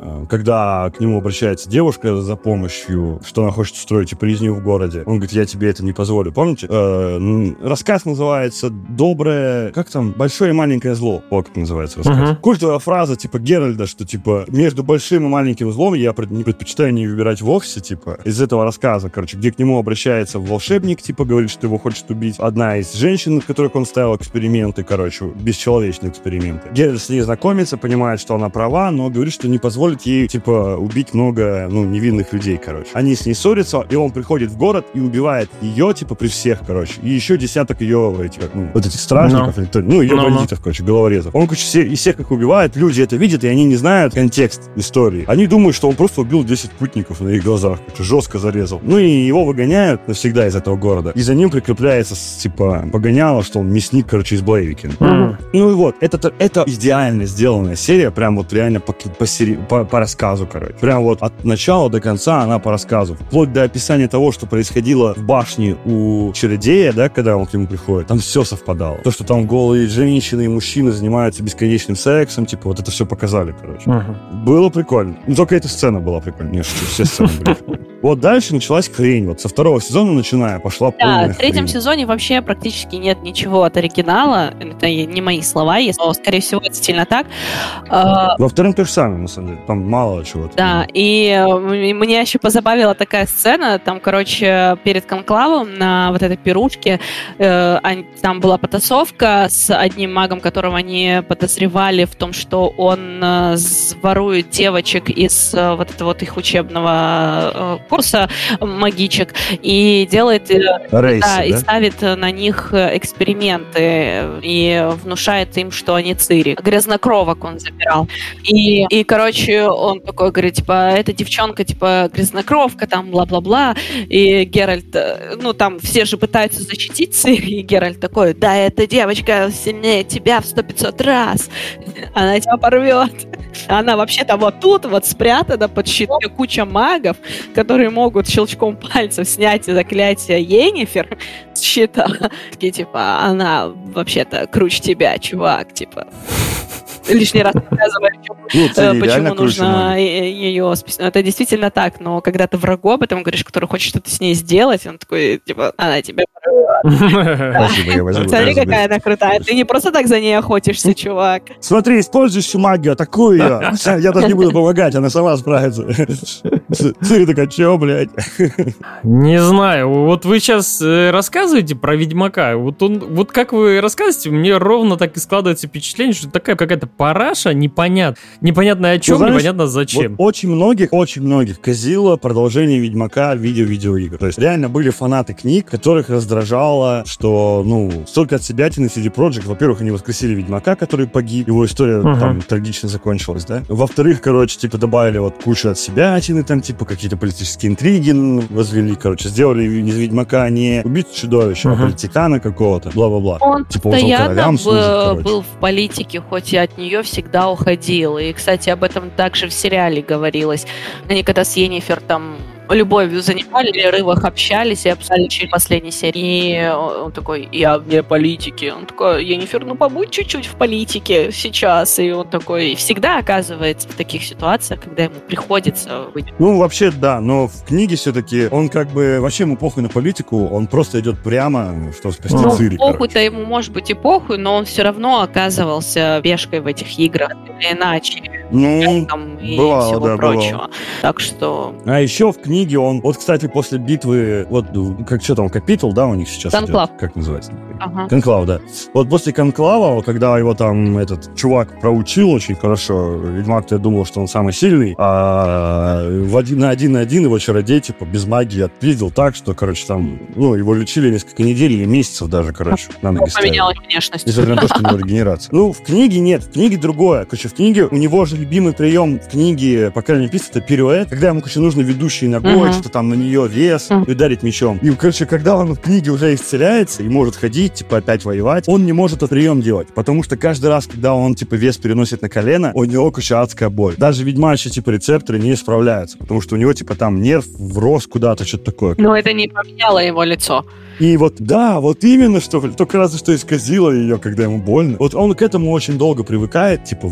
Э, Когда к нему обращается девушка за помощью, что она хочет устроить и резню в городе. Он говорит, я тебе это не позволю. Помните? Э, рассказ называется «Доброе...» Как там? «Большое и маленькое зло». Вот как называется рассказ. Мгм. Культовая фраза типа Геральта, что типа между большим и маленьким злом я пред- не предпочитаю не выбирать вовсе, типа, из этого рассказа, короче, где к нему обращается волшебник, типа, говорит, что его хочет убить одна из женщин, над которых он ставил эксперименты, короче, бесчеловечные эксперименты. Геральт с ней знакомится, понимает, что она права, но говорит, что не позволит ей, типа, убить много, ну, невинных людей, короче. Они с ней ссорятся, и он приходит в город и убивает ее, типа, при всех, короче, и еще десяток ее, этих, ну, вот этих стражников, или кто- ну, ее Ну-ну. бандитов, короче, головорезов. Он, короче, все, и всех их убивает, люди это видят, и они не знают контекст истории. Они думают, что он просто убил 10 путников на их глазах, короче, жестко зарезал. Ну и его выгоняют навсегда из этого города. И за ним прикрепляется, типа, погоняло, что он мясник, короче, из Блейвикина. Мгм. Ну и вот, это, это идеально сделанная серия, прям вот реально по, по, сери- по- по рассказу, короче. Прям вот от начала до конца она по рассказу. Вплоть до описания того, что происходило в башне у чародея, да, когда он к нему приходит, там все совпадало. То, что там голые женщины и мужчины занимаются бесконечным сексом, типа вот это все показали, короче. Мгм. Было прикольно. Ну, только эта сцена была прикольная. Не, шучу, все сцены были прикольные. Вот дальше началась хрень. Вот со второго сезона начиная пошла Да, полная в третьем хрень. сезоне вообще практически нет ничего от оригинала. Это не мои слова, если, скорее всего, это стильно так. А, Во втором то же самое, на самом деле. Там мало чего. Да, и э, м- меня еще позабавила такая сцена, там, короче, перед конклавом на вот этой пирушке э, там была потасовка с одним магом, которого они подозревали в том, что он э, ворует девочек из вот этого вот их учебного курса магичек и делает э, Рейсы, да, и да? ставит э, на них э, эксперименты и внушает им, что они цири. Грязнокровок он забирал. И, и, короче, он такой говорит, типа, эта девчонка, типа, грязнокровка, там, бла-бла-бла. И Геральт, э, ну, там, все же пытаются защитить Цири, и Геральт такой, да, эта девочка сильнее тебя в сто пятьсот раз. Она тебя порвет. Она вообще-то вот тут вот спрятана под щитом куча магов, которые могут щелчком пальцев снять заклятие Йеннифер с щита. Такие, типа, она вообще-то круче тебя, чувак, типа. Лишний раз показывает, Ну, э, почему нужно ее списать. Это действительно так, но когда ты врагу об этом говоришь, который хочет что-то с ней сделать, он такой, типа, она тебя Спасибо, я возьму. Смотри, какая она крутая. Ты не просто так за ней охотишься, чувак. Смотри, используешь всю магию, атакуй ее. Я даже не буду помогать, она сама справится. Цири такая, чё, блядь? Не знаю, вот вы сейчас рассказываете про Ведьмака, вот он, вот как вы рассказываете, мне ровно так и складывается впечатление, что такая какая-то параша, непонят, непонятно о чем, Ну, знаешь, непонятно зачем. Вот очень многих, очень многих казило продолжение Ведьмака в виде видеоигр. То есть реально были фанаты книг, которых раздражало, что, ну, столько от себя CD Projekt. Во-первых, они воскресили Ведьмака, который погиб, его история Мгм. там трагично закончилась, да. Во-вторых, короче, типа добавили вот кучу от себя там, типа какие-то политические интриги возвели, короче, сделали из Ведьмака не убийцу чудовища, Мгм. а политикана какого-то, бла-бла-бла. Он Типа он постоянно королям служит, был, короче. был в политике, хоть и от нее всегда уходил. И, кстати, об этом также в сериале говорилось. Они когда с Йеннифер там любовью занимали, в перерывах общались и обсуждали через последней серии. И он такой, я вне политики. Он такой, Йеннифер, ну побудь чуть-чуть в политике сейчас. И он такой всегда оказывается в таких ситуациях, когда ему приходится быть. Ну, вообще, да, но в книге все-таки он как бы вообще ему похуй на политику, он просто идет прямо, чтобы спасти Ну, Цири, короче. Похуй-то ему может быть и похуй, но он все равно оказывался пешкой в этих играх, или иначе. Ну, и бывало, всего да, прочего. Так что а еще в книге он, вот, кстати, после битвы, вот, как что там, капитул, да, у них сейчас Конклав. идет? Как называется? Ага. Конклав, да. Вот после Конклава, когда его там этот чувак проучил очень хорошо, Ведьмак-то я думал, что он самый сильный, а в один на один на один его чародей, типа, без магии отпиздил так, что, короче, там, ну, его лечили несколько недель или месяцев даже, короче, на ноги ставили. поменялась внешность. Несмотря на то, что у него регенерация. Ну, в книге нет, в книге другое. Короче, в книге у него же любимый прием в книге по крайней мере, это пируэт, когда ему, короче, нужно ведущей ногой, что там на нее вес, и ударить мечом. И, короче, когда он в книге уже исцеляется и может ходить, типа, опять воевать, он не может этот прием делать, потому что каждый раз, когда он, типа, вес переносит на колено, у него, короче, адская боль. Даже ведьмачьи, типа, рецепторы не справляются, потому что у него, типа, там нерв врос куда-то, что-то такое. Но это не поменяло его лицо. И вот, да, вот именно, что только разве что исказило ее, когда ему больно. Вот он к этому очень долго привыкает, типа,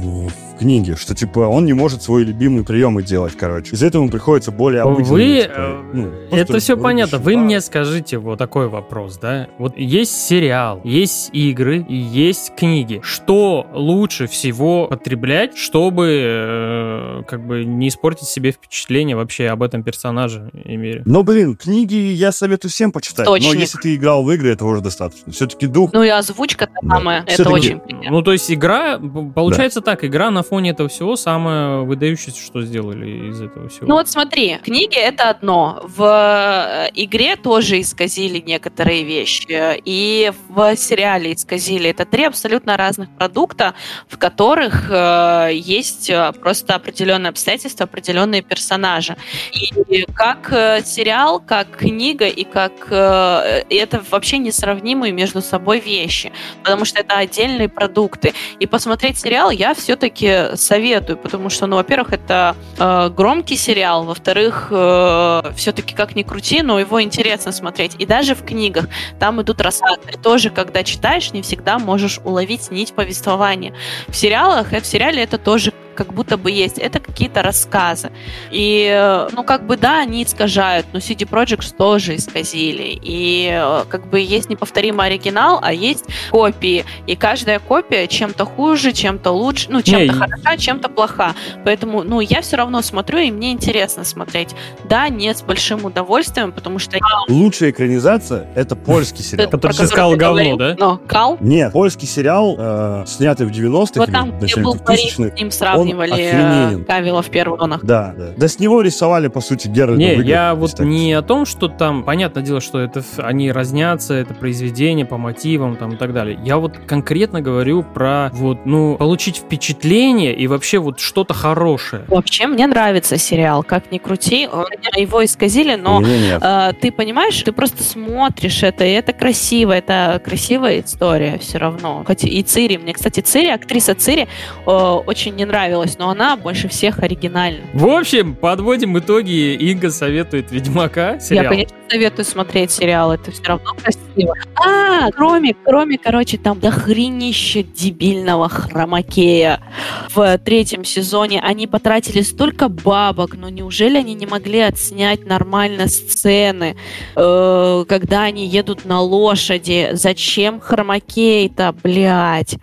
книге, что, типа, он не может свои любимые приемы делать, короче. Из-за этого ему приходится более обыденными, Вы, типа, ну, это все понятно. Вы мне скажите вот такой вопрос, да? Вот есть сериал, есть игры и есть книги. Что лучше всего потреблять, чтобы э, как бы не испортить себе впечатление вообще об этом персонаже? в виду? Но, блин, книги я советую всем почитать. Источник. Но если ты играл в игры, этого уже достаточно. Все-таки дух... Ну и озвучка Да. самая, это очень. Ну, то есть игра, получается так, игра на фоне этого всего самое выдающееся, что сделали из этого всего. Ну вот смотри, книги это одно. В э, игре тоже исказили некоторые вещи. И в сериале исказили. Это три абсолютно разных продукта, в которых э, есть э, просто определенные обстоятельства, определенные персонажи. И как э, сериал, как книга и как э, это вообще несравнимые между собой вещи, потому что это отдельные продукты. И посмотреть сериал я все-таки советую, потому что, ну, во-первых, это э, громкий сериал, во-вторых, все-таки как ни крути, но его интересно смотреть. И даже в книгах там идут рассказы. Тоже, когда читаешь, не всегда можешь уловить нить повествования. В сериалах, э, в сериале это тоже как будто бы есть. Это какие-то рассказы. И, ну, как бы, да, они искажают, но CD Projekt тоже исказили. И, как бы, есть неповторимый оригинал, а есть копии. И каждая копия чем-то хуже, чем-то лучше, ну, чем-то хороша, чем-то плоха. Поэтому, ну, я все равно смотрю, и мне интересно смотреть. Да, не с большим удовольствием, потому что... Лучшая экранизация — это польский сериал. Который ты сказал говно, да? Но Кал, Нет, польский сериал, э, снятый в 90-х, вот там, где был Борис, 2000-х. с ним сравнивали э, Кавила в первых зонах. Да, да. Да с него рисовали, по сути, Геральда Не, я вот так. не о том, что там, понятное дело, что это они разнятся, это произведение по мотивам там и так далее. Я вот конкретно говорю про вот, ну, получить впечатление и вообще вот что-то хорошее. Вообще, мне нравится сериал, как ни крути. Он- Его исказили, но э, ты понимаешь, ты просто смотришь это, и это красиво, это красивая история все равно. Хоть и Цири, мне, кстати, Цири, актриса Цири э, очень не нравилась, но она больше всех оригинальна. В общем, подводим итоги. Инга советует Ведьмака сериал. Я, конечно, советую смотреть сериал, это все равно красиво. А, кроме, кроме, короче, там дохренище дебильного хромакея. В третьем сезоне они потратили столько бабок, но неужели они не могли отснять нормально сцены, э, когда они едут на лошади? Зачем хромакей-то, блядь?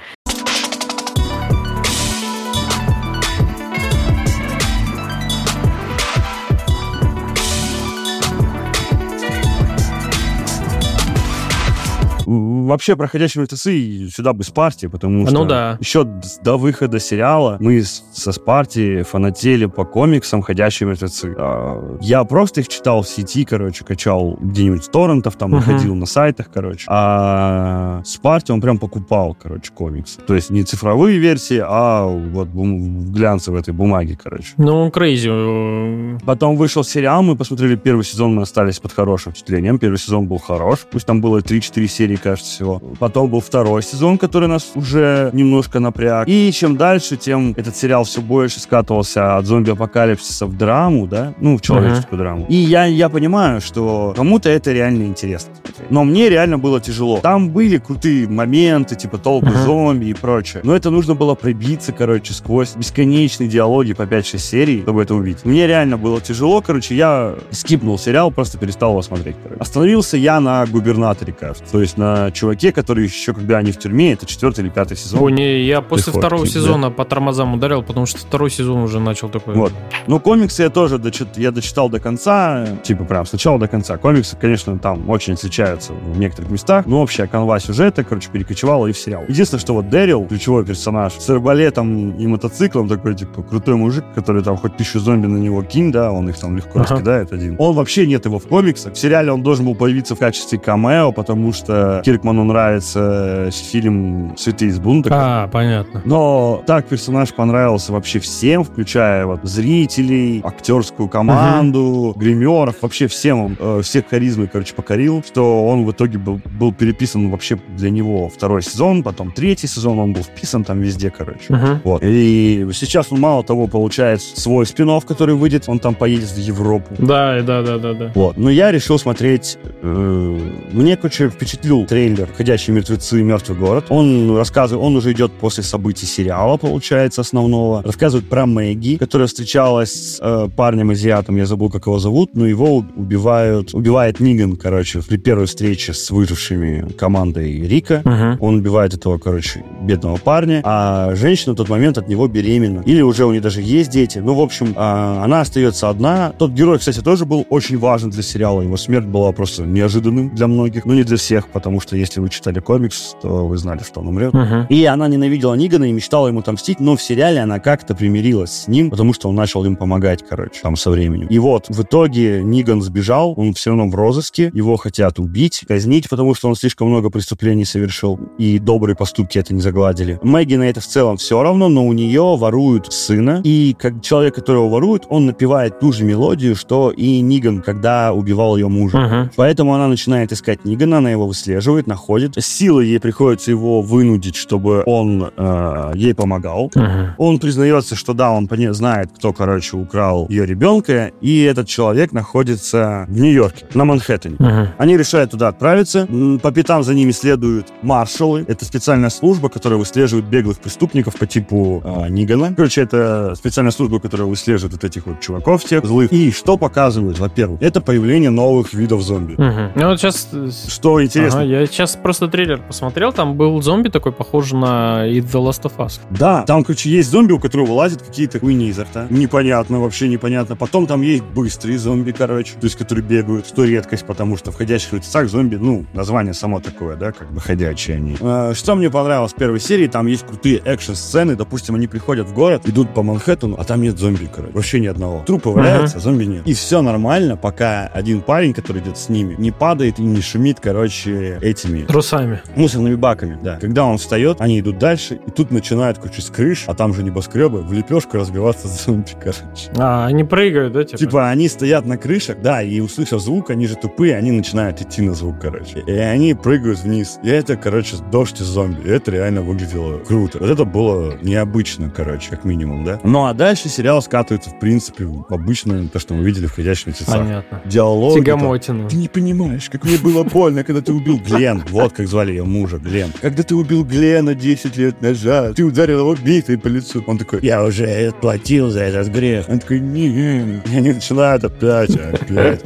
Вообще проходящие мертвецы сюда бы Спарти, потому Ну что да. еще до выхода сериала мы с- со Спарти фанатели по комиксам «Ходячие мертвецы». А, Я просто их читал в сети, короче, качал где-нибудь с торрентов, там Мгм. находил на сайтах, короче. А Спарти он прям покупал, короче, комиксы. То есть не цифровые версии, а вот в глянцевой этой бумаге, короче. Ну, крейзи. э, Потом вышел сериал, мы посмотрели первый сезон, мы остались под хорошим впечатлением. Первый сезон был хорош, пусть там было 3-4 серии, кажется, всего. Потом был второй сезон, который нас уже немножко напряг. И чем дальше, тем этот сериал все больше скатывался от зомби-апокалипсиса в драму, да, ну, в человеческую драму. И я, я понимаю, что кому-то это реально интересно. Но мне реально было тяжело. Там были крутые моменты, типа толпы Мгм. зомби и прочее. Но это нужно было пробиться, короче, сквозь бесконечные диалоги по 5-6 серий, чтобы это увидеть. Мне реально было тяжело, короче, я скипнул сериал, просто перестал его смотреть, короче. Остановился я на губернаторе, кажется. То есть на чуваке, который еще, когда они в тюрьме, это четвертый или пятый сезон. О, не, я после Приход, второго да. сезона по тормозам ударил, потому что второй сезон уже начал такой. Вот. Ну, комиксы я тоже дочит- я дочитал до конца, типа прям сначала до конца. Комиксы, конечно, там очень отличаются в некоторых местах, но общая канва сюжета, короче, перекочевала и в сериал. Единственное, что вот Дэрил, ключевой персонаж, с арбалетом и мотоциклом, такой, типа, крутой мужик, который там хоть тысячу зомби на него кинь, да, он их там легко Ага. раскидает один. Он вообще нет его в комиксах. В сериале он должен был появиться в качестве камео, потому что Киркману нравится фильм «Цветы из бунта». А, понятно. Но так персонаж понравился вообще всем, включая вот зрителей, актерскую команду, гримеров, вообще всем э, всех харизмой, короче, покорил, что он в итоге был, был переписан вообще для него второй сезон, потом третий сезон, он был вписан там везде, короче. Мгм. Вот. И сейчас он мало того получает свой спин который выйдет, он там поедет в Европу. Да, да, да, да, да. Вот. Но я решил смотреть... э, мне, короче, впечатлил трейлер «Ходячие мертвецы. Мертвый город». Он рассказывает... Он уже идет после событий сериала, получается, основного. Рассказывает про Мэгги, которая встречалась с э, парнем-азиатом, я забыл, как его зовут, но его убивают... Убивает Ниган, короче, при первой встрече с выжившими командой Рика. Мгм. Он убивает этого, короче, бедного парня, а женщина в тот момент от него беременна. Или уже у нее даже есть дети. Ну, в общем, а, она остается одна. Тот герой, кстати, тоже был очень важен для сериала. Его смерть была просто неожиданным для многих. Ну, не для всех, потому что если вы читали комикс, то вы знали, что он умрет. Мгм. И она ненавидела Нигана и мечтала ему отомстить, но в сериале она как-то примирилась с ним, потому что он начал им помогать, короче, там со временем. И вот, в итоге Ниган сбежал, он все равно в розыске, его хотят убить, казнить, потому что он слишком много преступлений совершил, и добрые поступки это не загладили. Мэгги на это в целом все равно, но у нее воруют сына, и как человек, которого воруют, он напевает ту же мелодию, что и Ниган, когда убивал ее мужа. Мгм. Поэтому она начинает искать Нигана, она его выслеживает, находит. С силой ей приходится его вынудить, чтобы он э, ей помогал. Мгм. Он признается, что да, он знает, кто, короче, украл ее ребенка, и этот человек находится в Нью-Йорке, на Манхэттене. Мгм. Они решают туда отправиться. По пятам за ними следуют маршалы. Это специальная служба, которая выслеживает беглых преступников по типу а, Нигана. Короче, это специальная служба, которая выслеживает вот этих вот чуваков всех злых. И что показывают, во-первых? Это появление новых видов зомби. Мгм. Ну вот сейчас... Что интересно, Ага, я сейчас просто трейлер посмотрел, там был зомби такой, похожий на и The Last of Us. Да, там, короче, есть зомби, у которого вылазят какие-то хуйни изо рта. Непонятно, вообще непонятно. Потом там есть быстрые зомби, короче, то есть, которые бегают, что редкость, потому что в «Ходячих мертвецах» зомби, ну, название само такое, да, как бы ходячие они. А, что мне понравилось в первой серии, там есть крутые экшн-сцены, допустим, они приходят в город, идут по Манхэттену, а там нет зомби, короче, вообще ни одного. Трупы валяются, а зомби нет. И все нормально, пока один парень, который идет с ними, не падает и не шумит, короче, этими Трусами. мусорными баками, да. Когда он встает, они идут дальше, и тут начинают, короче, с крыш, а там же небоскребы, в лепешку разбиваться зомби, короче. А, они прыгают, да, типа? Типа они стоят на крышах, да, и услышав звук, они же тупые, они начинают идти на звук, короче. И они прыгают вниз. И это, короче, дождь из зомби. И это реально выглядело круто. Вот это было необычно, короче, как минимум, да. Ну а дальше сериал скатывается, в принципе, в обычное, то, что мы видели в «Ходячих мертвецах». Понятно. Диалоги. там, Тягомотину. ты не понимаешь, как мне было больно, когда ты убил Глен. Вот как звали ее мужа, Глен. Когда ты убил Глена 10 лет назад, ты ударил его битой по лицу. Он такой, я уже отплатил за этот грех. Они такой, не, и они начинают опять, опять.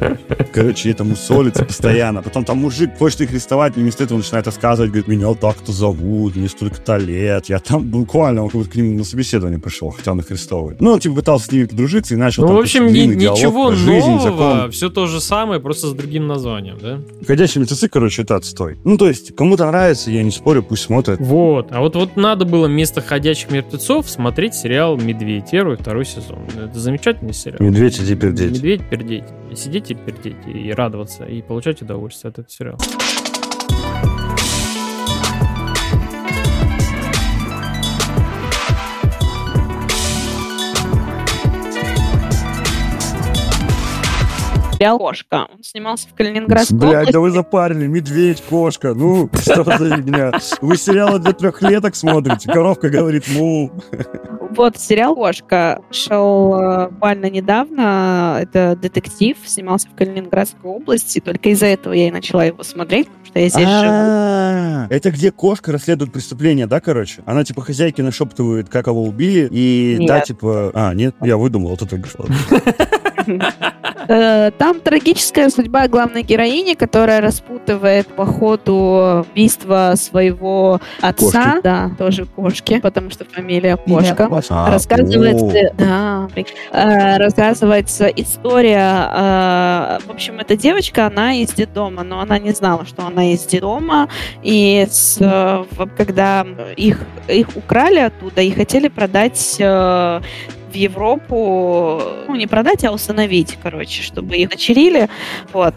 Короче, это мусолится постоянно. Потом там мужик хочет их арестовать, и вместо этого начинает рассказывать, говорит, меня так-то зовут, мне столько-то лет. Я там буквально, он к ним на собеседование пришел, хотя он их арестовывает. Ну, он типа пытался с ними подружиться и начал Ну, там в общем, ничего про жизнь, нового, закон. все то же самое, просто с другим названием, да? Ходячие мертвецы, короче, это отстой. Ну, то есть, кому-то нравится, я не спорю, пусть смотрят. Вот. А вот, вот надо было вместо «Ходячих мертвецов» смотреть сериал «Медведь», первый второй сезон. Это замечательный сериал. Медведь, иди пердеть. Медведь пердеть. Сидите и пердеть, и радоваться, и получать удовольствие от этого сериала. Сериал «Кошка». Он снимался в Калининградской Блядь, области. да вы запарили, медведь, кошка, ну, что за фигня? Вы сериалы для трехлеток смотрите, коровка говорит му. Вот сериал «Кошка» шел э, буквально недавно. Это детектив, снимался в Калининградской области. Только из-за этого я и начала его смотреть, потому что я здесь живу. Это где кошка расследует преступление, да, короче? Она, типа, хозяйки нашептывает, как его убили, и, да, типа... А, нет, я выдумал, это только что. Э, Там трагическая судьба главной героини, которая распутывает по ходу убийства своего отца, Кошки. да, тоже кошки, потому что фамилия кошка. А, Рассказывается, да, э, рассказывается история. э, в общем, эта девочка, она из детдома, но она не знала, что она из детдома. И с, э, когда их, их украли оттуда и хотели продать э, в Европу, ну, не продать, а усыновить, короче, чтобы их начерили. Вот.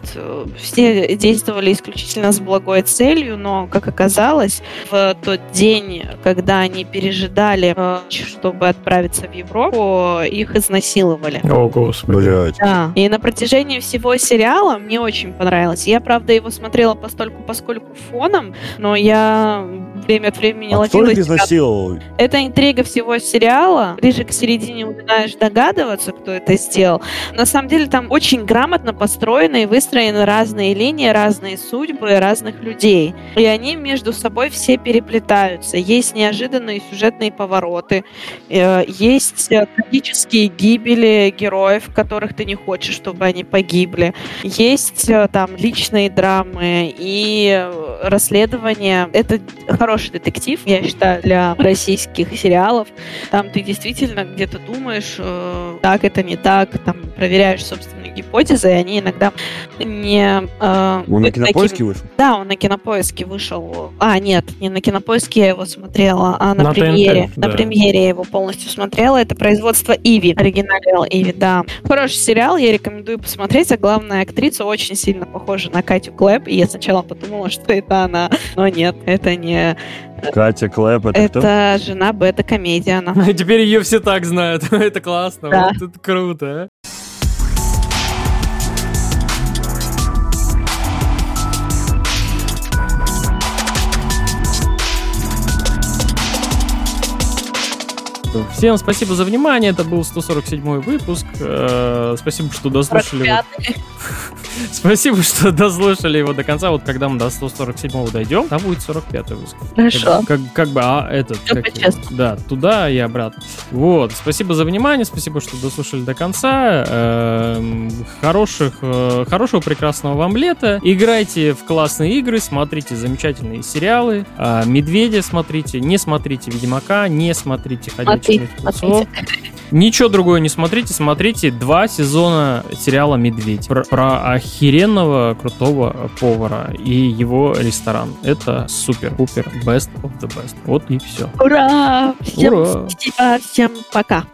Все действовали исключительно с благой целью, но, как оказалось, в тот день, когда они пережидали, э, чтобы отправиться в Европу, их изнасиловали. О, господи. Блядь. Да. И на протяжении всего сериала мне очень понравилось. Я, правда, его смотрела постольку, поскольку фоном, но я время от времени А кто ловила их себя изнасиловал? это интрига всего сериала. Ближе к середине начинаешь догадываться, кто это сделал. На самом деле там очень грамотно построены и выстроены разные линии, разные судьбы разных людей. И они между собой все переплетаются. Есть неожиданные сюжетные повороты, э, есть э, трагические гибели героев, которых ты не хочешь, чтобы они погибли. Есть э, там личные драмы и расследования. Это хороший детектив, я считаю, для российских сериалов. Там ты действительно где-то думаешь, э, так это не так, там проверяешь собственные гипотезы, и они иногда не... э, Он на таким- кинопоиске вышел? Да, он на кинопоиске вышел. А, нет, не на кинопоиске я его смотрела, а на, На ТНТ, премьере. да. На премьере я его полностью смотрела. Это производство Иви. Оригинал Иви, да. Хороший сериал, я рекомендую посмотреть. А главная актриса очень сильно похожа на Катю Клэп. И я сначала подумала, что это она. Но нет, это не... Катя Клэп, это кто? Это жена Бета Комедиана. Теперь ее все так знают. Это классно. Да. Вот это круто, Всем спасибо за внимание. Это был 147 выпуск. Э, Спасибо, что дослушали. его. 45-й. Спасибо, что дослушали его до конца. Вот когда мы до 147 дойдем, там будет 45 выпуск. Хорошо. Как, как, как бы, а этот... Как да, туда и обратно. Вот. Спасибо за внимание, спасибо, что дослушали до конца. Эм, Хороших, э, хорошего, прекрасного вам лета. Играйте в классные игры, смотрите замечательные сериалы. А, Медведя смотрите, не смотрите Ведьмака, не смотрите Ходячих Мертвецов. Ничего другое не смотрите, смотрите два сезона сериала «Медведь» про, про охеренного крутого повара и его ресторан. Это супер-пупер best of the best. Вот и все. Ура! Всем Ура! спасибо, всем пока.